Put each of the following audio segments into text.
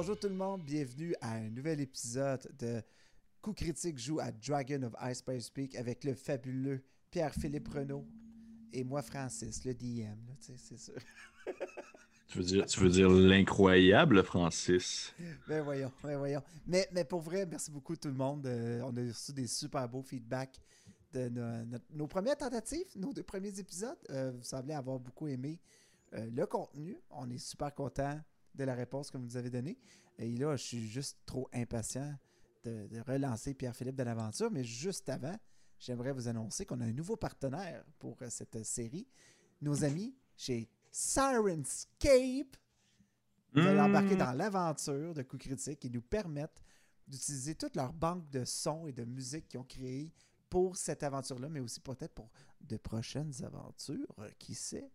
bonjour tout le monde, bienvenue à un nouvel épisode de Coup critique joue à Dragon of Ice Spice Peak avec le fabuleux Pierre-Philippe Renault et moi Francis, le DM, c'est sûr. Tu veux dire, tu veux dire l'incroyable Francis? Ben voyons, ben voyons. Mais, mais pour vrai, merci beaucoup tout le monde. Euh, on a reçu des super beaux feedbacks de nos, premières tentatives, nos deux premiers épisodes. Euh, vous semblez avoir beaucoup aimé euh, le contenu. On est super content de la réponse que vous nous avez donnée. Et là, je suis juste trop impatient de, relancer Pierre-Philippe de l'aventure. Mais juste avant, j'aimerais vous annoncer qu'on a un nouveau partenaire pour cette série. Nos amis chez Sirenscape veulent mmh. embarquer dans l'aventure de coups critiques et nous permettent d'utiliser toute leur banque de sons et de musique qu'ils ont créé pour cette aventure-là, mais aussi peut-être pour de prochaines aventures, euh, qui sait,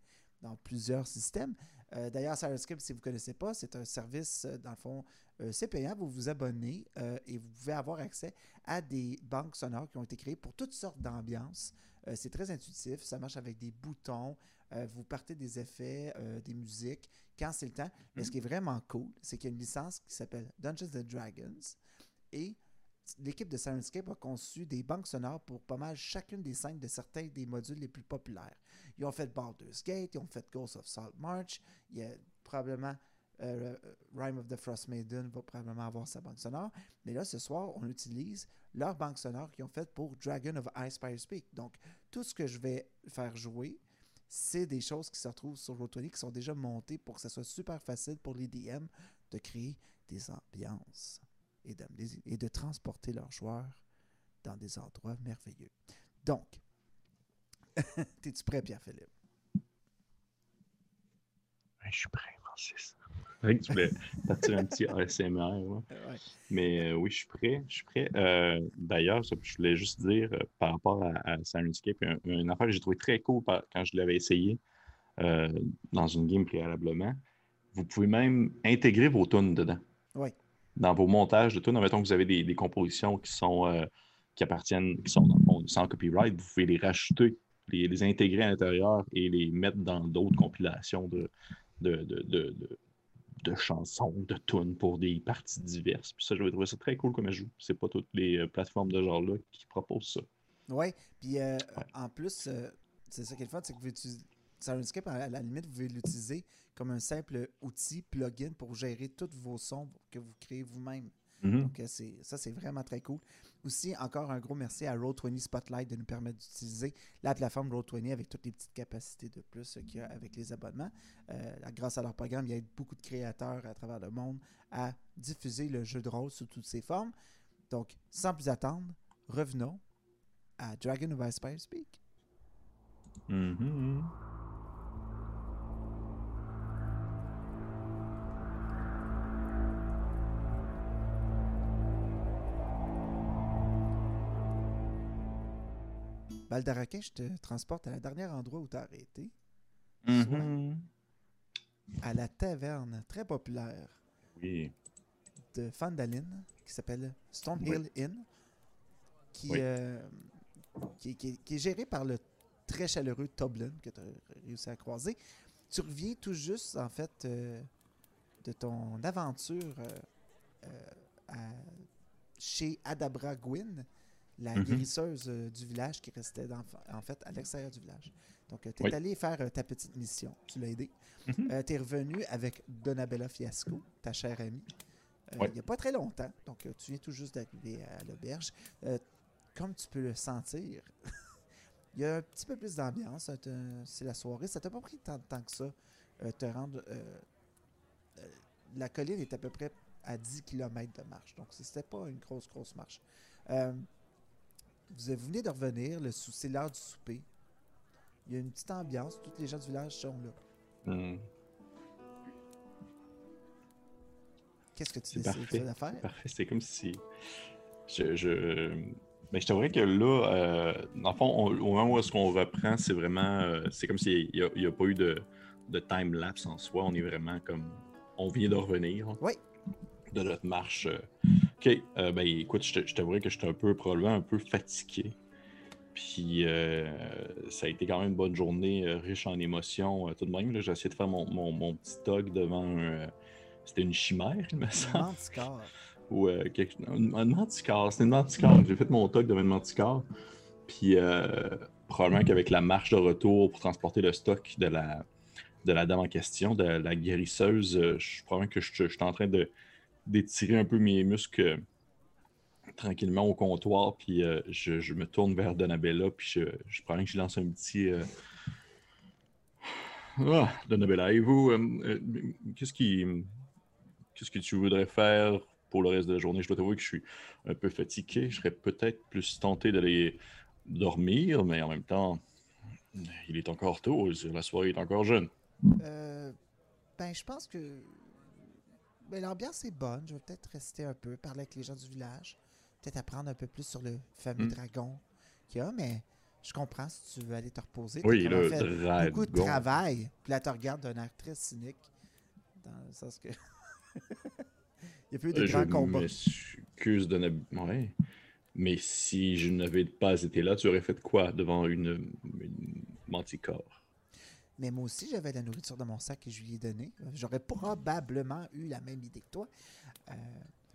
dans plusieurs systèmes. Euh, d'ailleurs, Sirenscape, si vous ne connaissez pas, c'est un service, euh, dans le fond, c'est payant. Vous vous abonnez et vous pouvez avoir accès à des banques sonores qui ont été créées pour toutes sortes d'ambiances. c'est très intuitif, ça marche avec des boutons, euh, vous partez des effets, euh, des musiques, quand c'est le temps. Mais ce qui est vraiment cool, c'est qu'il y a une licence qui s'appelle Dungeons and Dragons. Et l'équipe de Sirenscape a conçu des banques sonores pour pas mal chacune des scènes de certains des modules les plus populaires. Ils ont fait Baldur's Gate, ils ont fait Ghost of Salt March, il y a probablement euh, Rime of the Frost Maiden va probablement avoir sa banque sonore. Mais là, ce soir, on utilise leur banque sonore qu'ils ont faite pour Dragon of Ice Fire Speak. Donc, tout ce que je vais faire jouer, c'est des choses qui se retrouvent sur Roll20 qui sont déjà montées pour que ce soit super facile pour les DM de créer des ambiances et de, et de transporter leurs joueurs dans des endroits merveilleux. Donc, es-tu prêt, Pierre-Philippe? je suis prêt, Francis tu voulais partir un petit ASMR. Mais euh, oui, je suis prêt. Je suis prêt. Euh, d'ailleurs, je voulais juste dire euh, par rapport à, à Sirenscape, une, affaire que j'ai trouvé très cool quand je l'avais essayé dans une game préalablement. Vous pouvez même intégrer vos tunes dedans. Oui. Dans vos montages de tunes, admettons que vous avez des, compositions qui sont qui appartiennent, qui sont dans sans copyright, vous pouvez les racheter, les, les intégrer à l'intérieur et les mettre dans d'autres compilations de, de, de, de chansons, de tunes pour des parties diverses. Puis ça, je vais trouver ça très cool comme joue. C'est pas toutes les euh, plateformes de genre-là qui proposent ça. Oui, puis euh, en plus, euh, c'est ça qui est le fun, c'est que vous utilisez. Sirenscape, à la limite, vous pouvez l'utiliser comme un simple outil, plugin pour gérer tous vos sons que vous créez vous-même. Mhm. Donc, euh, ça, c'est vraiment très cool. Aussi, encore un gros merci à Roll20 Spotlight de nous permettre d'utiliser la plateforme Roll20 avec toutes les petites capacités de plus qu'il y a avec les abonnements. Euh, grâce à leur programme, il y a beaucoup de créateurs à travers le monde à diffuser le jeu de rôle sous toutes ses formes. Donc, sans plus attendre, revenons à Dragon of Ice Speak. Mm Baldaraquin, je te transporte à la dernière endroit où tu as arrêté. Mm-hmm. à la taverne très populaire oui. de Fandalin qui s'appelle Stonehill Inn, euh, qui, qui, est géré par le très chaleureux Toblin que tu as réussi à croiser. Tu reviens tout juste, en fait, euh, de ton aventure euh, chez Adabra Gwyn, la mhm. guérisseuse euh, du village qui restait en fait à l'extérieur du village. Donc, euh, tu es allé faire euh, ta petite mission. Tu l'as aidé. Mhm. tu es revenu avec Donabella Fiasco, ta chère amie. Il n'y a pas très longtemps. Donc, tu viens tout juste d'arriver à l'auberge. comme tu peux le sentir, il y a un petit peu plus d'ambiance. C'est la soirée. Ça t'a pas pris tant de temps que ça te rendre. la colline est à peu près à 10 km de marche. Donc, c'était pas une grosse, grosse marche. Vous venez de revenir, le c'est l'heure du souper. Il y a une petite ambiance, tous les gens du village sont là. Hmm. Qu'est-ce que tu décides de faire? Parfait, c'est comme si. Je, je... Mais je t'avouerais que là, euh, dans le fond, au moment où est-ce qu'on reprend, c'est vraiment. Euh, c'est comme s'il n'y a, pas eu de, de time-lapse en soi. On est vraiment comme. On vient de revenir. Oui. De notre marche. Euh, OK. Euh, ben écoute, je, t'avouerais que j'étais un peu, probablement un peu fatigué. Puis euh, ça a été quand même une bonne journée, euh, riche en émotions, tout de même. J'ai essayé de faire mon, mon, petit talk devant un, C'était une chimère, il me Un semble. manticore. Ou euh, quelque... un, un manticore. C'était une manticore. J'ai fait mon talk devant une manticore. Puis probablement qu'avec la marche de retour pour transporter le stock de la, de la dame en question, de la guérisseuse, je probablement que je, je suis en train de d'étirer un peu mes muscles euh, tranquillement au comptoir. Puis euh, je, me tourne vers Donabella. Puis je, je probablement que je lance un petit. euh, Ah, Donabella, et vous, euh, qu'est-ce qui. Qu'est-ce que tu voudrais faire pour le reste de la journée? Je dois t'avouer que je suis un peu fatigué. Je serais peut-être plus tenté d'aller dormir, mais en même temps, il est encore tôt. La soirée est encore jeune. Ben, je pense que ben, l'ambiance est bonne. Je vais peut-être rester un peu, parler avec les gens du village. Peut-être apprendre un peu plus sur le fameux Mm. dragon qu'il y a, mais je comprends si tu veux aller te reposer. Oui, le fait dragon. beaucoup de travail. Puis là, tu regardes d'une actrice cynique. Dans le sens que. Il y a plus de Euh, Je grands combats. m'excuse de ne... Ouais. Mais si je n'avais pas été là, tu aurais fait quoi devant une, une manticore? Mais moi aussi, j'avais la nourriture dans mon sac que je lui ai donné. J'aurais probablement eu la même idée que toi. Euh,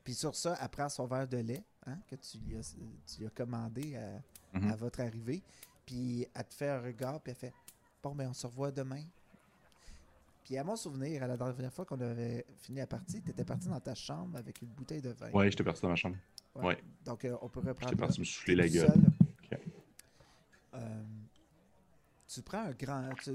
puis sur ça, elle prend son verre de lait hein, que tu lui as, tu lui as commandé à, Mhm. à votre arrivée. Puis elle te fait un regard, puis elle fait Bon, ben on se revoit demain. Puis à mon souvenir, à la dernière fois qu'on avait fini la partie, tu étais parti dans ta chambre avec une bouteille de vin. Ouais, j'étais parti dans ma chambre. ouais. Donc euh, on peut reprendre. J'étais parti me souffler la gueule. Euh, tu prends un grand. Tu,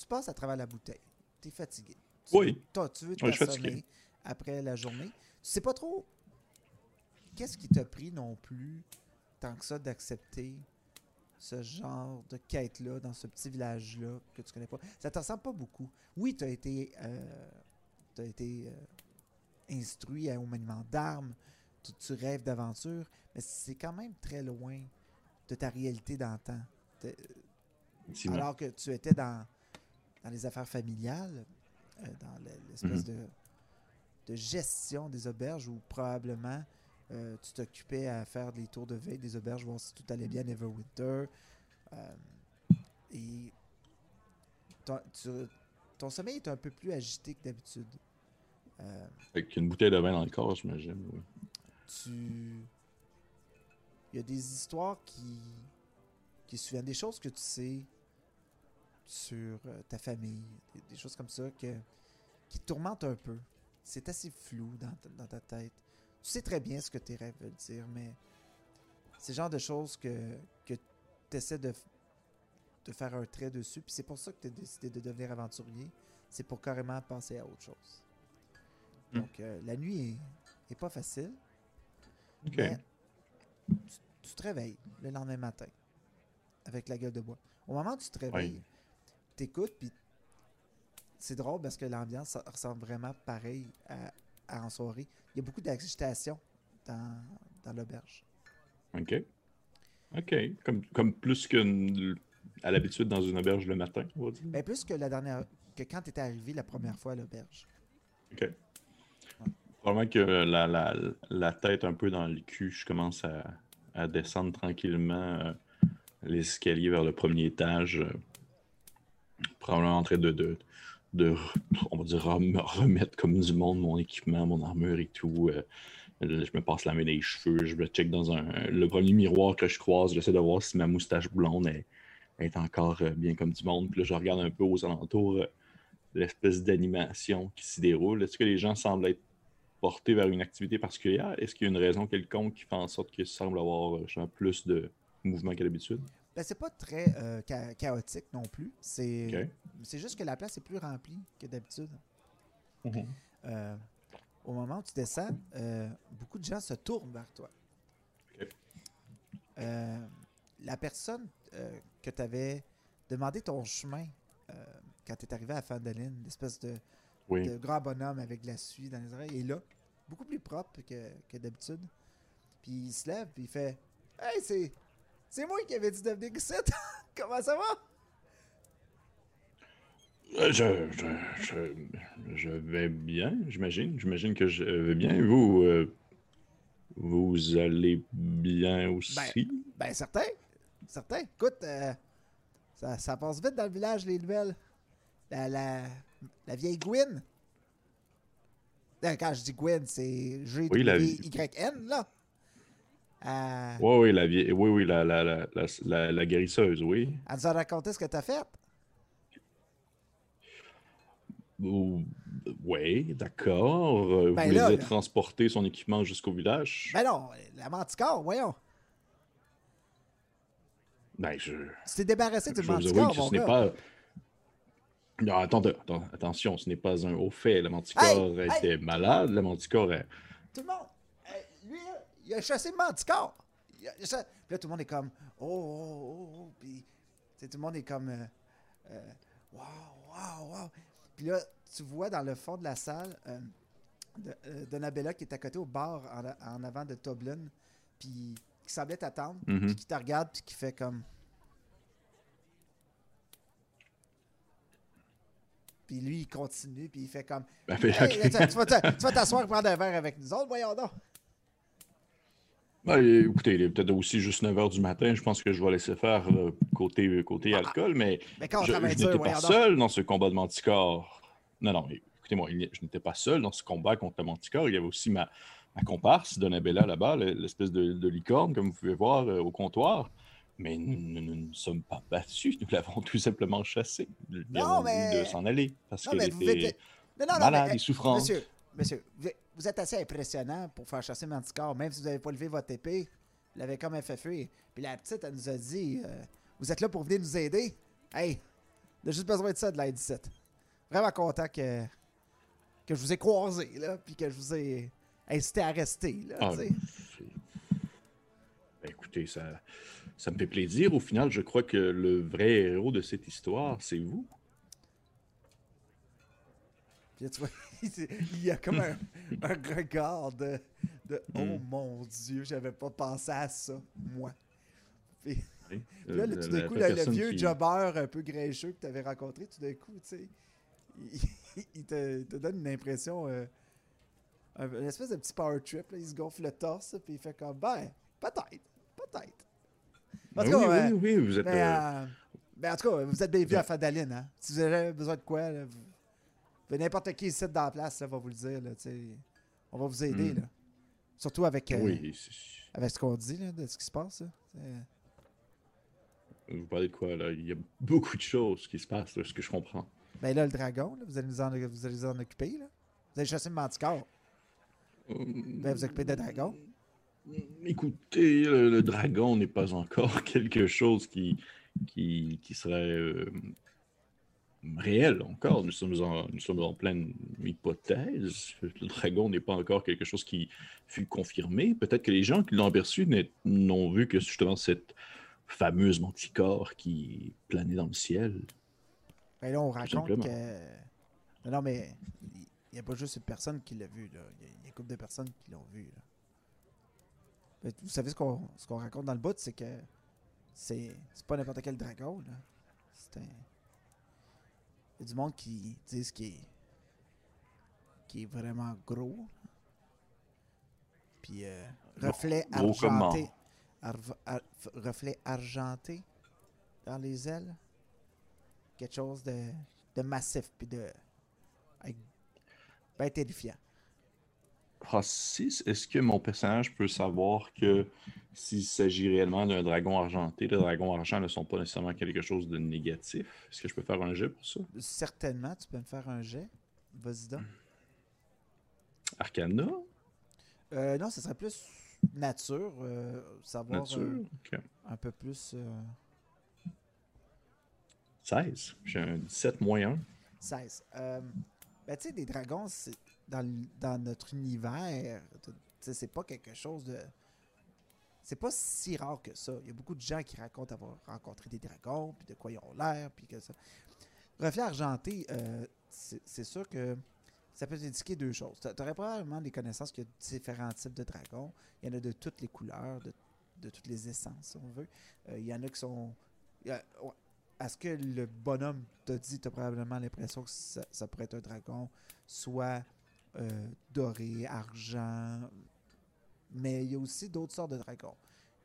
tu- passes à travers la bouteille. Tu es fatigué. Tu Oui. veux- tu veux t'assommer fatigué. après la journée. Tu sais pas trop qu'est-ce qui t'a pris non plus tant que ça d'accepter ce genre de quête-là dans ce petit village-là que tu connais pas. Ça te ressemble pas beaucoup. Oui, tu as été, euh, t'as été euh, instruit au maniement d'armes, tu, tu rêves d'aventure, mais c'est quand même très loin de ta réalité d'antan. Effectivement. Alors que tu étais dans, dans les affaires familiales, euh, dans le- l'espèce Mhm. de, de gestion des auberges où probablement euh, tu t'occupais à faire des tours de veille des auberges, voir si tout allait bien à Neverwinter. Euh, et ton, tu- ton sommeil est un peu plus agité que d'habitude. Avec une bouteille de vin dans le corps, j'imagine. Oui. tu. Il y a des histoires qui. qui se souviennent des choses que tu sais sur euh, ta famille, des, des choses comme ça que, qui te tourmentent un peu. C'est assez flou dans ta, dans ta tête. Tu sais très bien ce que tes rêves veulent dire, mais c'est le genre de choses que, que tu essaies de, de faire un trait dessus. Puis c'est pour ça que tu as décidé de devenir aventurier. C'est pour carrément passer à autre chose. Hmm. Donc, euh, la nuit est, est pas facile. Ok. Mais tu, tu te réveilles le lendemain matin avec la gueule de bois. Au moment où tu te réveilles, t'écoutes, puis c'est drôle parce que l'ambiance ressemble vraiment pareil à, à en soirée. Il y a beaucoup d'agitation dans, dans l'auberge. Ok. Ok. Comme, comme plus qu'à l'habitude dans une auberge le matin, on va dire. Mais plus que la dernière que quand tu étais arrivé la première fois à l'auberge. Ok. Probablement que la, la, la tête un peu dans le cul, je commence à, à descendre tranquillement euh, les escaliers vers le premier étage. euh, probablement en train de, de, de, on va dire, rem- remettre comme du monde mon équipement, mon armure et tout. euh, je me passe la main les cheveux, je me check dans un, le premier miroir que je croise, j'essaie de voir si ma moustache blonde est, encore euh, bien comme du monde. Puis là, je regarde un peu aux alentours euh, l'espèce d'animation qui s'y déroule. Est-ce que les gens semblent être portés vers une activité particulière? Est-ce qu'il y a une raison quelconque qui fait en sorte qu'il semble avoir plus de mouvement qu'à l'habitude? Ben, c'est pas très euh, cha- chaotique non plus. C'est juste que la place est plus remplie que d'habitude. Mhm. Euh, au moment où tu descends, euh, beaucoup de gens se tournent vers toi. La personne que tu avais demandé ton chemin quand tu es arrivé à Fandaline, l'espèce de, Oui. de grand bonhomme avec de la suie dans les oreilles, est là, beaucoup plus propre que, que d'habitude. Puis il se lève, puis il fait Hey, c'est, c'est moi qui avais dit de venir ici. Comment ça va? Euh, Je, je, je, je vais bien, j'imagine. J'imagine que je vais bien. Vous, euh, vous allez bien aussi? Ben, certain. Certain. Écoute, euh, ça, ça passe vite dans le village, les nouvelles. La, la, la vieille Gwyn, Euh, Quand je dis Gwen, c'est Oui, la- G-Y-N, là. Euh, Oui, oui, la, vie- oui, oui, la, la, la, la, guérisseuse, oui. Elle nous a raconté ce que t'as fait? Ou- Oui, d'accord. Euh, Ben vous là, les là. transporter son équipement jusqu'au village? Ben non, la manticore, voyons. Ben, je, Tu t'es débarrassé du manticore, mon ce gars. pas. Non, attendez, attends, attention, ce n'est pas un haut fait. La manticore Hey, hey. était malade. La manticore est. Tout le monde. Il a chassé le manticore. Il a- Puis là, tout le monde est comme. Oh, oh, oh, oh. Puis, tout le monde est comme. euh, euh, wow, wow. Puis là, tu vois dans le fond de la salle euh, de, euh, Donabella qui est à côté au bar en, en avant de Toblin. Puis qui semblait t'attendre. Mhm. Puis qui te regarde. Puis qui fait comme. Puis lui, il continue. Puis il fait comme. Ben, Hey, tu, tu vas t'asseoir et prendre un verre avec nous autres, voyons donc. Ben, écoutez, il est peut-être aussi juste 9 h du matin. Je pense que je vais laisser faire euh, côté, côté Ah. alcool, mais Mais quand je, n'étais pas seul dans ce combat de manticore. Non, non, écoutez-moi, je n'étais pas seul dans ce combat contre le manticore. Il y avait aussi ma, ma comparse, Donabella, là-bas, le- l'espèce de, de licorne, comme vous pouvez voir euh, au comptoir. Mais nous nous nous ne sommes pas battus, nous l'avons tout simplement chassé. Nous Non, mais- de s'en aller parce Non, qu'elle mais était êtes- Non, non, non, malade mais, et souffrante. Monsieur, monsieur, vous êtes- assez impressionnant pour faire chasser Manticore, même si vous n'avez pas levé votre épée. Vous l'avez comme fait fuir. Puis la petite, elle nous a dit euh, Vous êtes là pour venir nous aider? Hey, on a juste besoin de ça de la 17. Vraiment content que, que je vous ai croisé, là, puis que je vous ai incité à rester, là, Ah, Ben, écoutez, ça, ça me fait plaisir. Au final, je crois que le vrai héros de cette histoire, c'est vous. Puis tu vois, il y a comme un, un regard de, de Oh Mm. mon Dieu, j'avais pas pensé à ça, moi. Puis, Oui. Puis là, Euh, le- tout d'un coup, le, vieux qui- jobber un peu grincheux que tu avais rencontré, tout d'un coup, tu sais, il, il te, il te donne une impression, euh, un- une espèce de petit power trip. Là, il se gonfle le torse, puis il fait comme, ben, peut-être, peut-être. En Ben tout cas, oui, euh, oui, oui, vous êtes. mais, euh, euh, mais en tout cas, vous êtes bienvenue à Fadaline. Hein? Si vous avez besoin de quoi, là, vous- ben, n'importe qui ici dans la place là, va vous le dire. Là, on va vous aider. Mm. Là. Surtout avec, euh, oui, avec ce qu'on dit, là, de ce qui se passe. là. Vous parlez de quoi là? Il y a beaucoup de choses qui se passent, de ce que je comprends. Ben là, le dragon, là, vous, allez vous en, vous allez vous en occuper. Là. Vous allez chasser le manticore. Ben, vous occupez de dragon. Écoutez, le, le dragon n'est pas encore quelque chose qui, qui, qui serait euh, réel encore. Nous sommes, en, nous sommes en pleine hypothèse. Le dragon n'est pas encore quelque chose qui fut confirmé. Peut-être que les gens qui l'ont aperçu n'est- n'ont vu que justement cette fameuse manticore qui planait dans le ciel. Ben là, on raconte que. Non, non, mais il n'y a pas juste une personne qui l'a vu. Là. Il y a une couple de personnes qui l'ont vu. Là. Vous savez ce qu'on qu'on raconte dans le bout, c'est que c'est pas n'importe quel dragon. C'est un. Il y a du monde qui disent qu'il est, est vraiment gros. Puis euh, reflet argenté. ar- reflet argenté dans les ailes. Quelque chose de, de massif puis de. avec- ben terrifiant. Francis, est-ce que mon personnage peut savoir que s'il s'agit réellement d'un dragon argenté, les dragons argent ne sont pas nécessairement quelque chose de négatif? Est-ce que je peux faire un jet pour ça? Certainement, tu peux me faire un jet. Vas-y donc. Arcana? Euh, non, ce serait plus nature. euh, savoir Nature? euh, Ok. un peu plus. euh, 16. J'ai un 17 moins 1. 16. Euh, ben, tu sais, des dragons, c'est dans, notre univers, c'est pas quelque chose de. C'est pas si rare que ça. Il y a beaucoup de gens qui racontent avoir rencontré des dragons, puis de quoi ils ont l'air, puis que ça. Reflet argenté, euh, c'est sûr que ça peut indiquer deux choses. Tu aurais probablement des connaissances qu'il y a différents types de dragons. Il y en a de toutes les couleurs, de, toutes les essences, si on veut. Euh, il y en a qui sont. à ce que le bonhomme t'a dit, tu as probablement l'impression que ça pourrait être un dragon, soit euh, doré, argent, mais il y a aussi d'autres sortes de dragons.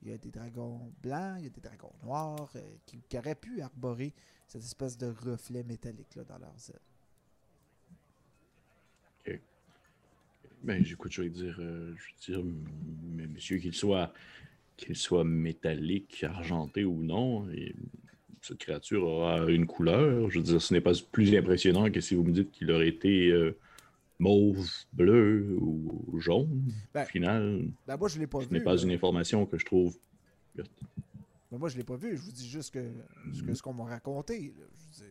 Il y a des dragons blancs, il y a des dragons noirs euh, qui, auraient pu arborer cette espèce de reflet métallique là, dans leurs ailes. Ben, j'écoute, je vais dire, euh, je veux dire, mais monsieur, qu'il soit, métallique, argenté ou non, et cette créature aura une couleur. Je veux dire, ce n'est pas plus impressionnant que si vous me dites qu'il aurait été mauve, bleu ou jaune. Ben, Au final, Ben, moi, je l'ai pas ce vu. n'est pas là. une information que je trouve. Ben, moi, je l'ai pas vu. Je vous dis juste que, ce que- ce qu'on m'a raconté. dire,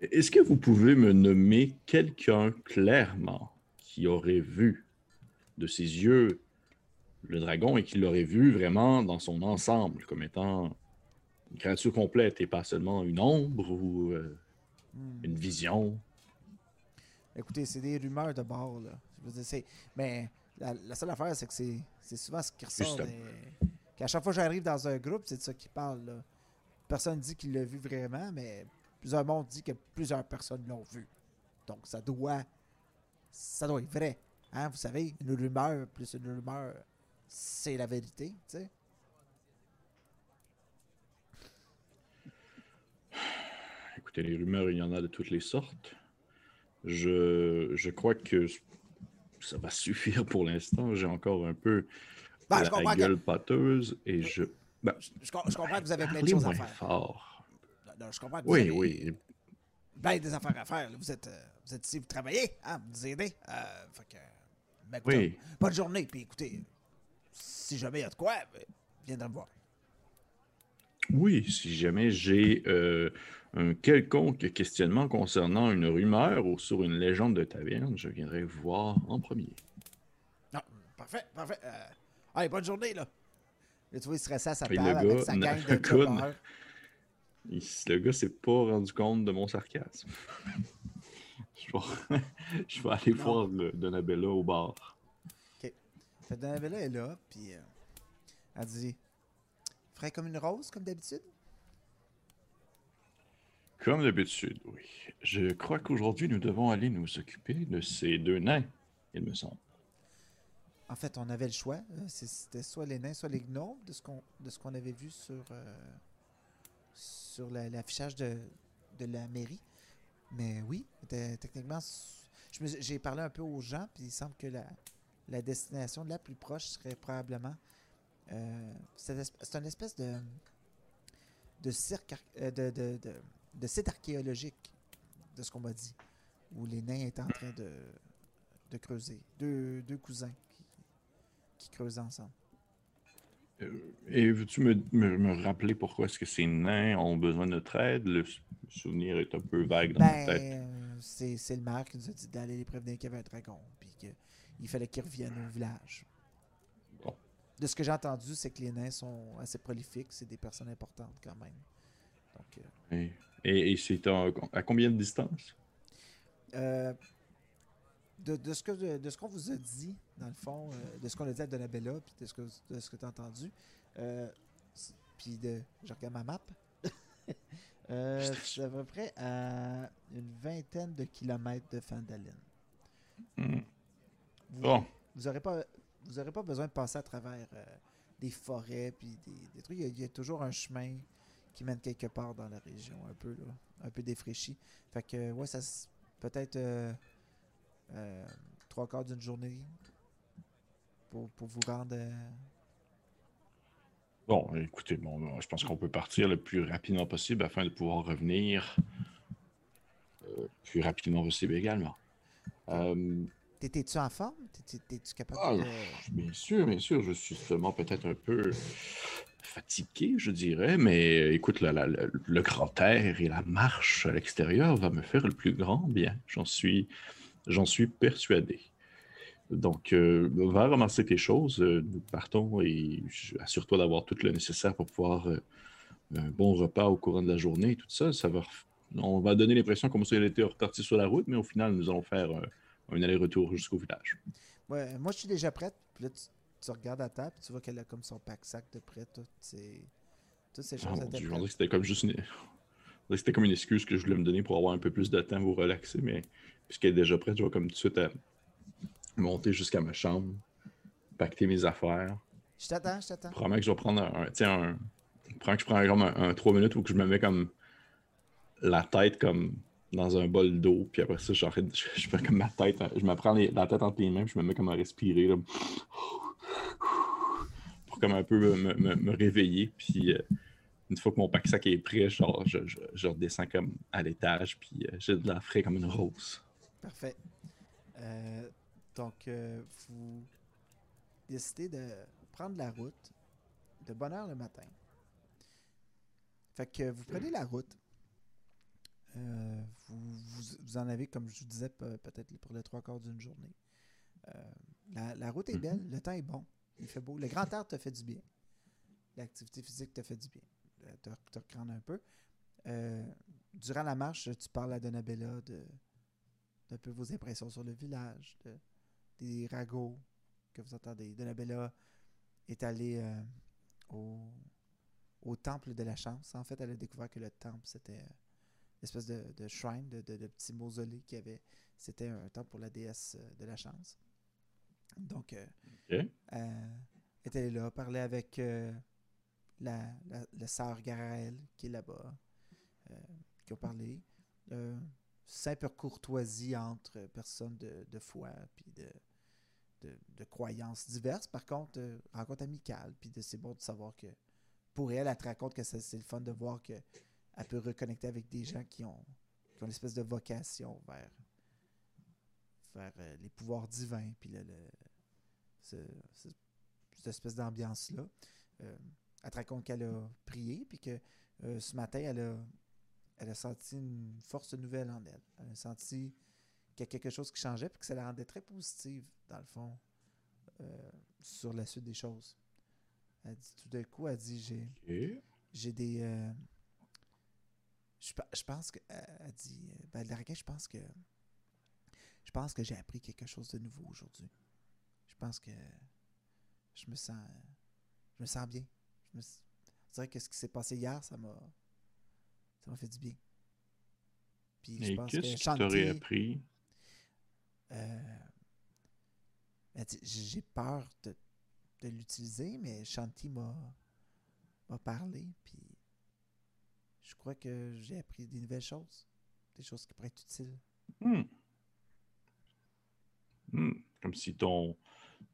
Est-ce que vous pouvez me nommer quelqu'un clairement qui aurait vu de ses yeux le dragon et qui l'aurait vu vraiment dans son ensemble comme étant une créature complète et pas seulement une ombre ou euh, hmm. une vision? Écoutez, c'est des rumeurs de bord, là. Je veux dire, c'est... Mais la, la seule affaire, c'est que c'est, c'est souvent ce qui ressort. Des- Qu'à chaque fois que j'arrive dans un groupe, c'est de ça qui parle, là. Personne dit qu'il l'a vu vraiment, mais plusieurs monde dit que plusieurs personnes l'ont vu. Donc, ça doit... Ça doit être vrai. Hein, vous savez, une rumeur plus une rumeur, c'est la vérité, tu sais. Écoutez, les rumeurs, il y en a de toutes les sortes. Je, je crois que ça va suffire pour l'instant. J'ai encore un peu Ben, la que- gueule pâteuse et je... Ben, Je, je com- je comprends que vous avez plein de choses à faire. fort. Non, non, je comprends que vous Oui, avez oui. plein des affaires à faire. Vous êtes, euh, vous êtes ici, vous travaillez, hein, vous nous aidez. Euh, fait que, ben, écoutez, Oui. bonne journée, puis écoutez, si jamais il y a de quoi, ben, viendrez me voir. Oui, si jamais j'ai euh, un quelconque questionnement concernant une rumeur ou sur une légende de taverne, je viendrai vous voir en premier. Non, parfait, parfait. Euh, allez, bonne journnée, là. Là, tu vois, il se restait à sa table avec gars sa gang de. Il- Le gars s'est pas rendu compte de mon sarcasme. je, vais, je vais aller Non. voir le Donabella au bar. Fait que Donabella est là, puis euh, elle dit Frais comme une rose, comme d'habitude Comme d'habitude, oui. Je crois qu'aujourd'hui, nous devons aller nous occuper de ces deux nains, il me semble. En fait, on avait le choix. Euh, C'était soit les nains, soit les gnomes, de ce qu'on avait vu sur, euh, sur la- l'affichage de, la mairie. Mais oui, te- techniquement, j'ai parlé un peu aux gens, puis il semble que la, destination la plus proche serait probablement. euh, c'est une espèce de, cirque, de, de, de, site archéologique, de ce qu'on m'a dit, où les nains étaient en train de, de creuser. Deux, deux cousins qui, qui creusent ensemble. Euh, Et veux-tu me, me- me rappeler pourquoi est-ce que ces nains ont besoin de notre aide? Le sou- souvenir est un peu vague dans ma Ben, tête. euh, c'est c'est le maire qui nous a dit d'aller les prévenir qu'il y avait un dragon, puis qu'il fallait qu'ils reviennent au village. Bon. De ce que j'ai entendu, c'est que les nains sont assez prolifiques, c'est des personnes importantes quand même. Donc, euh, et- et c'est à combien de distance? euh, de, de ce que de, ce qu'on vous a dit, dans le fond, euh, de ce qu'on a dit à Donabella, puis de ce que, de ce que tu as entendu, euh, puis de. Je regarde ma map. C'est à peu près à une vingtaine de kilomètres de Fandalin. Hmm. Vous- Bon, vous n'aurez pas, vous aurez pas besoin de passer à travers des forêts puis des, des trucs. Il y, a, il y a toujours un chemin qui mène quelque part dans la région, un peu là, un peu défraîchi. Fait que ouais, ça peut-être euh, euh, trois quarts d'une journée pour, pour vous rendre. euh, bon, écoutez, bon, je pense qu'on peut partir le plus rapidement possible afin de pouvoir revenir euh, plus rapidement possible également. T'étais-tu en forme? T'étais- T'es-tu capable Ah, de. Bien sûr, bien sûr, je suis seulement peut-être un peu fatigué, je dirais, mais euh, écoute, le grand air et la marche à l'extérieur va me faire le plus grand bien. J'en suis, j'en persuadé. Donc, euh, va ramasser tes choses, euh, nous partons et assure-toi d'avoir tout le nécessaire pour pouvoir un bon repas au courant de la journée, tout ça. Ça va, on va donner l'impression comme si elle était repartie sur la route, mais au final, nous allons faire euh, un aller-retour jusqu'au village. Moi, je suis déjà prête. Tu regardes à table, tu vois qu'elle a comme son pack-sac de prêt, toutes ces, toutes ces Ah, choses. mon étaient Dieu, c'était comme juste une... C'était comme une excuse que je voulais me donner pour avoir un peu plus de temps pour relaxer, mais puisqu'elle est déjà prête, je vais comme tout de suite à monter jusqu'à ma chambre, pacter mes affaires. Je t'attends, je t'attends. Probablement que je vais prendre un. Probablement que je prends comme un, un 3 minutes où que je me mets comme la tête comme dans un bol d'eau, puis après ça, je, je fais comme ma tête, je me prends la tête entre les mains, puis je me mets comme à respirer, pour comme un peu me, réveiller, puis euh, une fois que mon pack sac est prêt, genre, je, je, redescends comme à l'étage, puis euh, j'ai de la frais comme une rose. Parfait. Euh, donc, vous décidez de prendre la route de bonne heure le matin. Fait que vous prenez la route. Euh, vous, en avez, comme je vous disais, peut-être pour les trois quarts d'une journée. Euh, la, route est mhm. belle, le temps est bon, il fait beau. Le grand air te fait du bien. L'activité physique te fait du bien. Euh, te, te un peu. durant la marche, tu parles à Donabella de d'un peu vos impressions sur le village, des ragots que vous entendez. Donabella est allée au, au temple de la chance. En fait, elle a découvert que le temple, c'était une espèce de, shrine, de, de, petit mausolée qu'il avait. C'était un temple pour la déesse euh, de la chance. Donc, euh, elle était là, parlait avec euh, la, la, sœur Garaël qui est là-bas, qui ont parlé. simple courtoisie entre personnes de, de foi puis de, de, croyances diverses. Par contre, rencontre amicale, puis c'est bon de savoir que pour elle, elle te raconte que c'est le fun de voir qu'elle peut reconnecter avec des gens qui ont, qui ont une espèce de vocation vers, vers euh, les pouvoirs divins, puis le, cette espèce d'ambiance-là. Euh, elle te raconte qu'elle a prié, puis que euh, ce matin, elle a, elle a senti une force nouvelle en elle. Elle a senti qu'il y a quelque chose qui changeait, puis que ça la rendait très positive, dans le fond, sur la suite des choses. Elle dit tout d'un coup, elle dit j'ai j'ai des. Euh, je, pense que. Elle dit ben, je pense que. Je pense que j'ai appris quelque chose de nouveau aujourd'hui. Je pense que je me sens. Je me sens bien. Je me dirais que ce qui s'est passé hier, ça m'a. Ça m'a fait du bien. Puis je pense qu'est-ce que, tu aurais appris? Euh, dit j'ai peur de de l'utiliser, mais Shanti m'a parlé, puis je crois que j'ai appris des nouvelles choses, des choses qui pourraient être utiles. Hmm. Hmm. Comme si ton,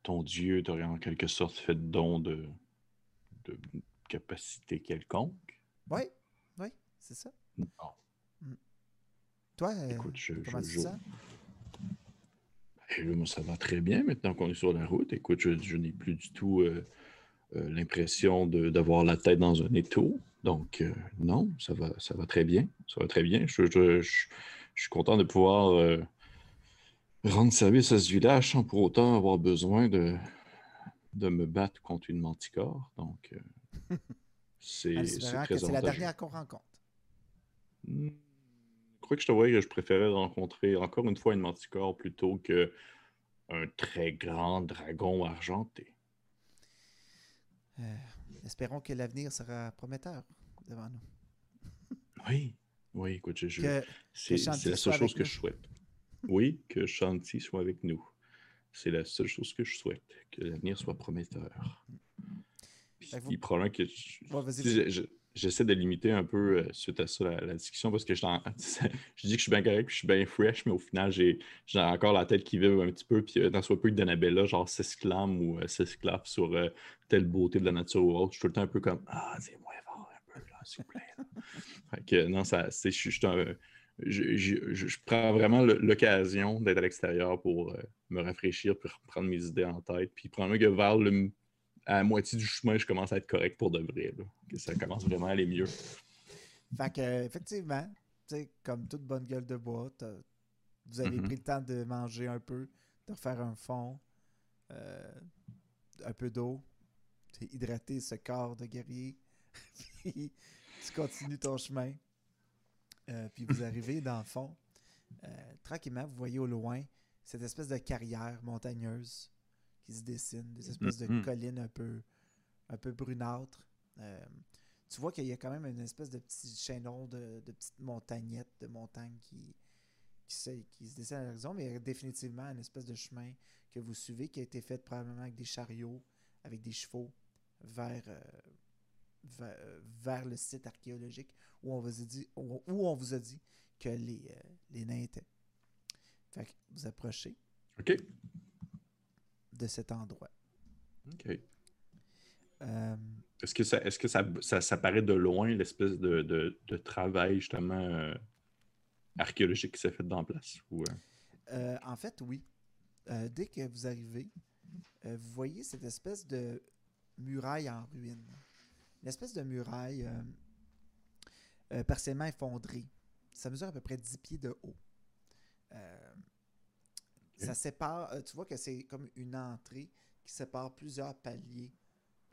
ton Dieu t'aurait en quelque sorte fait don de, de capacité quelconque? Oui, oui, c'est ça. Hmm. Toi, Écoute, je, comment ça? moi, ça va très bien maintenant qu'on est sur la route. Écoute, je, n'ai plus du tout euh, euh, l'impression d'avoir la tête dans un étau. Donc, euh, non, ça va, ça va très bien. Ça va très bien. Je, suis content de pouvoir rendre service à ce village sans pour autant avoir besoin de, de me battre contre une manticore. Donc, c'est très C'est la dernière qu'on rencontre. Hmm crois que je te voyais que je préférais rencontrer encore une fois une manticore plutôt que un très grand dragon argenté. Euh, espérons que l'avenir sera prometteur devant nous. oui, oui, écoute, je, c'est la seule chose que je souhaite. Oui, que Shanti soit avec nous. C'est la seule chose que je souhaite, que l'avenir soit prometteur. Puis, probablement que j'essaie de limiter un peu euh, suite à ça la, discussion parce que je, je, dis que je suis bien correct, je suis bien fresh, mais au final, j'ai encore la tête qui vibre un petit peu. Puis euh, dans ce peu que d'Annabella, genre s'exclame ou euh, s'esclave sur telle beauté de la nature ou autre, je suis tout le temps un peu comme Ah, dis-moi fort un peu, là, s'il vous plaît. fait que non, ça, je, je, je, prends vraiment l'occasion d'être à l'extérieur pour me rafraîchir, pour reprendre mes idées en tête, puis prendre que vers le à la moitié du chemin, je commence à être correct pour de vrai. Que ça commence vraiment à aller mieux. Fait que, effectivement, comme toute bonne gueule de bois, vous avez mm-hmm. pris le temps de manger un peu, de refaire un fond, euh, un peu d'eau, hydrater ce corps de guerrier. puis tu continues ton chemin. Euh, puis vous arrivez dans le fond. Euh, tranquillement, vous voyez au loin cette espèce de carrière montagneuse qui se dessinent, des espèces de mm-hmm. collines un peu, un peu brunâtres. Euh, tu vois qu'il y a quand même une espèce de petit chaînon de, de petites montagnettes, de montagnes qui, qui, se, qui se dessinent à l'horizon, mais définitivement une espèce de chemin que vous suivez qui a été fait probablement avec des chariots, avec des chevaux, vers, euh, vers, le site archéologique où on vous a dit, où, on vous a dit que les, les nains étaient. Fait que vous approchez de cet endroit. OK. est-ce que, ça, est-ce que ça, ça, paraît de loin l'espèce de, de, travail justement archéologique qui s'est fait dans la place? Ou, en fait, oui. dès que vous arrivez, vous voyez cette espèce de muraille en ruine. Une espèce de muraille partiellement effondrée. Ça mesure à peu près 10 pieds de haut. Ça sépare, tu vois que c'est comme une entrée qui sépare plusieurs paliers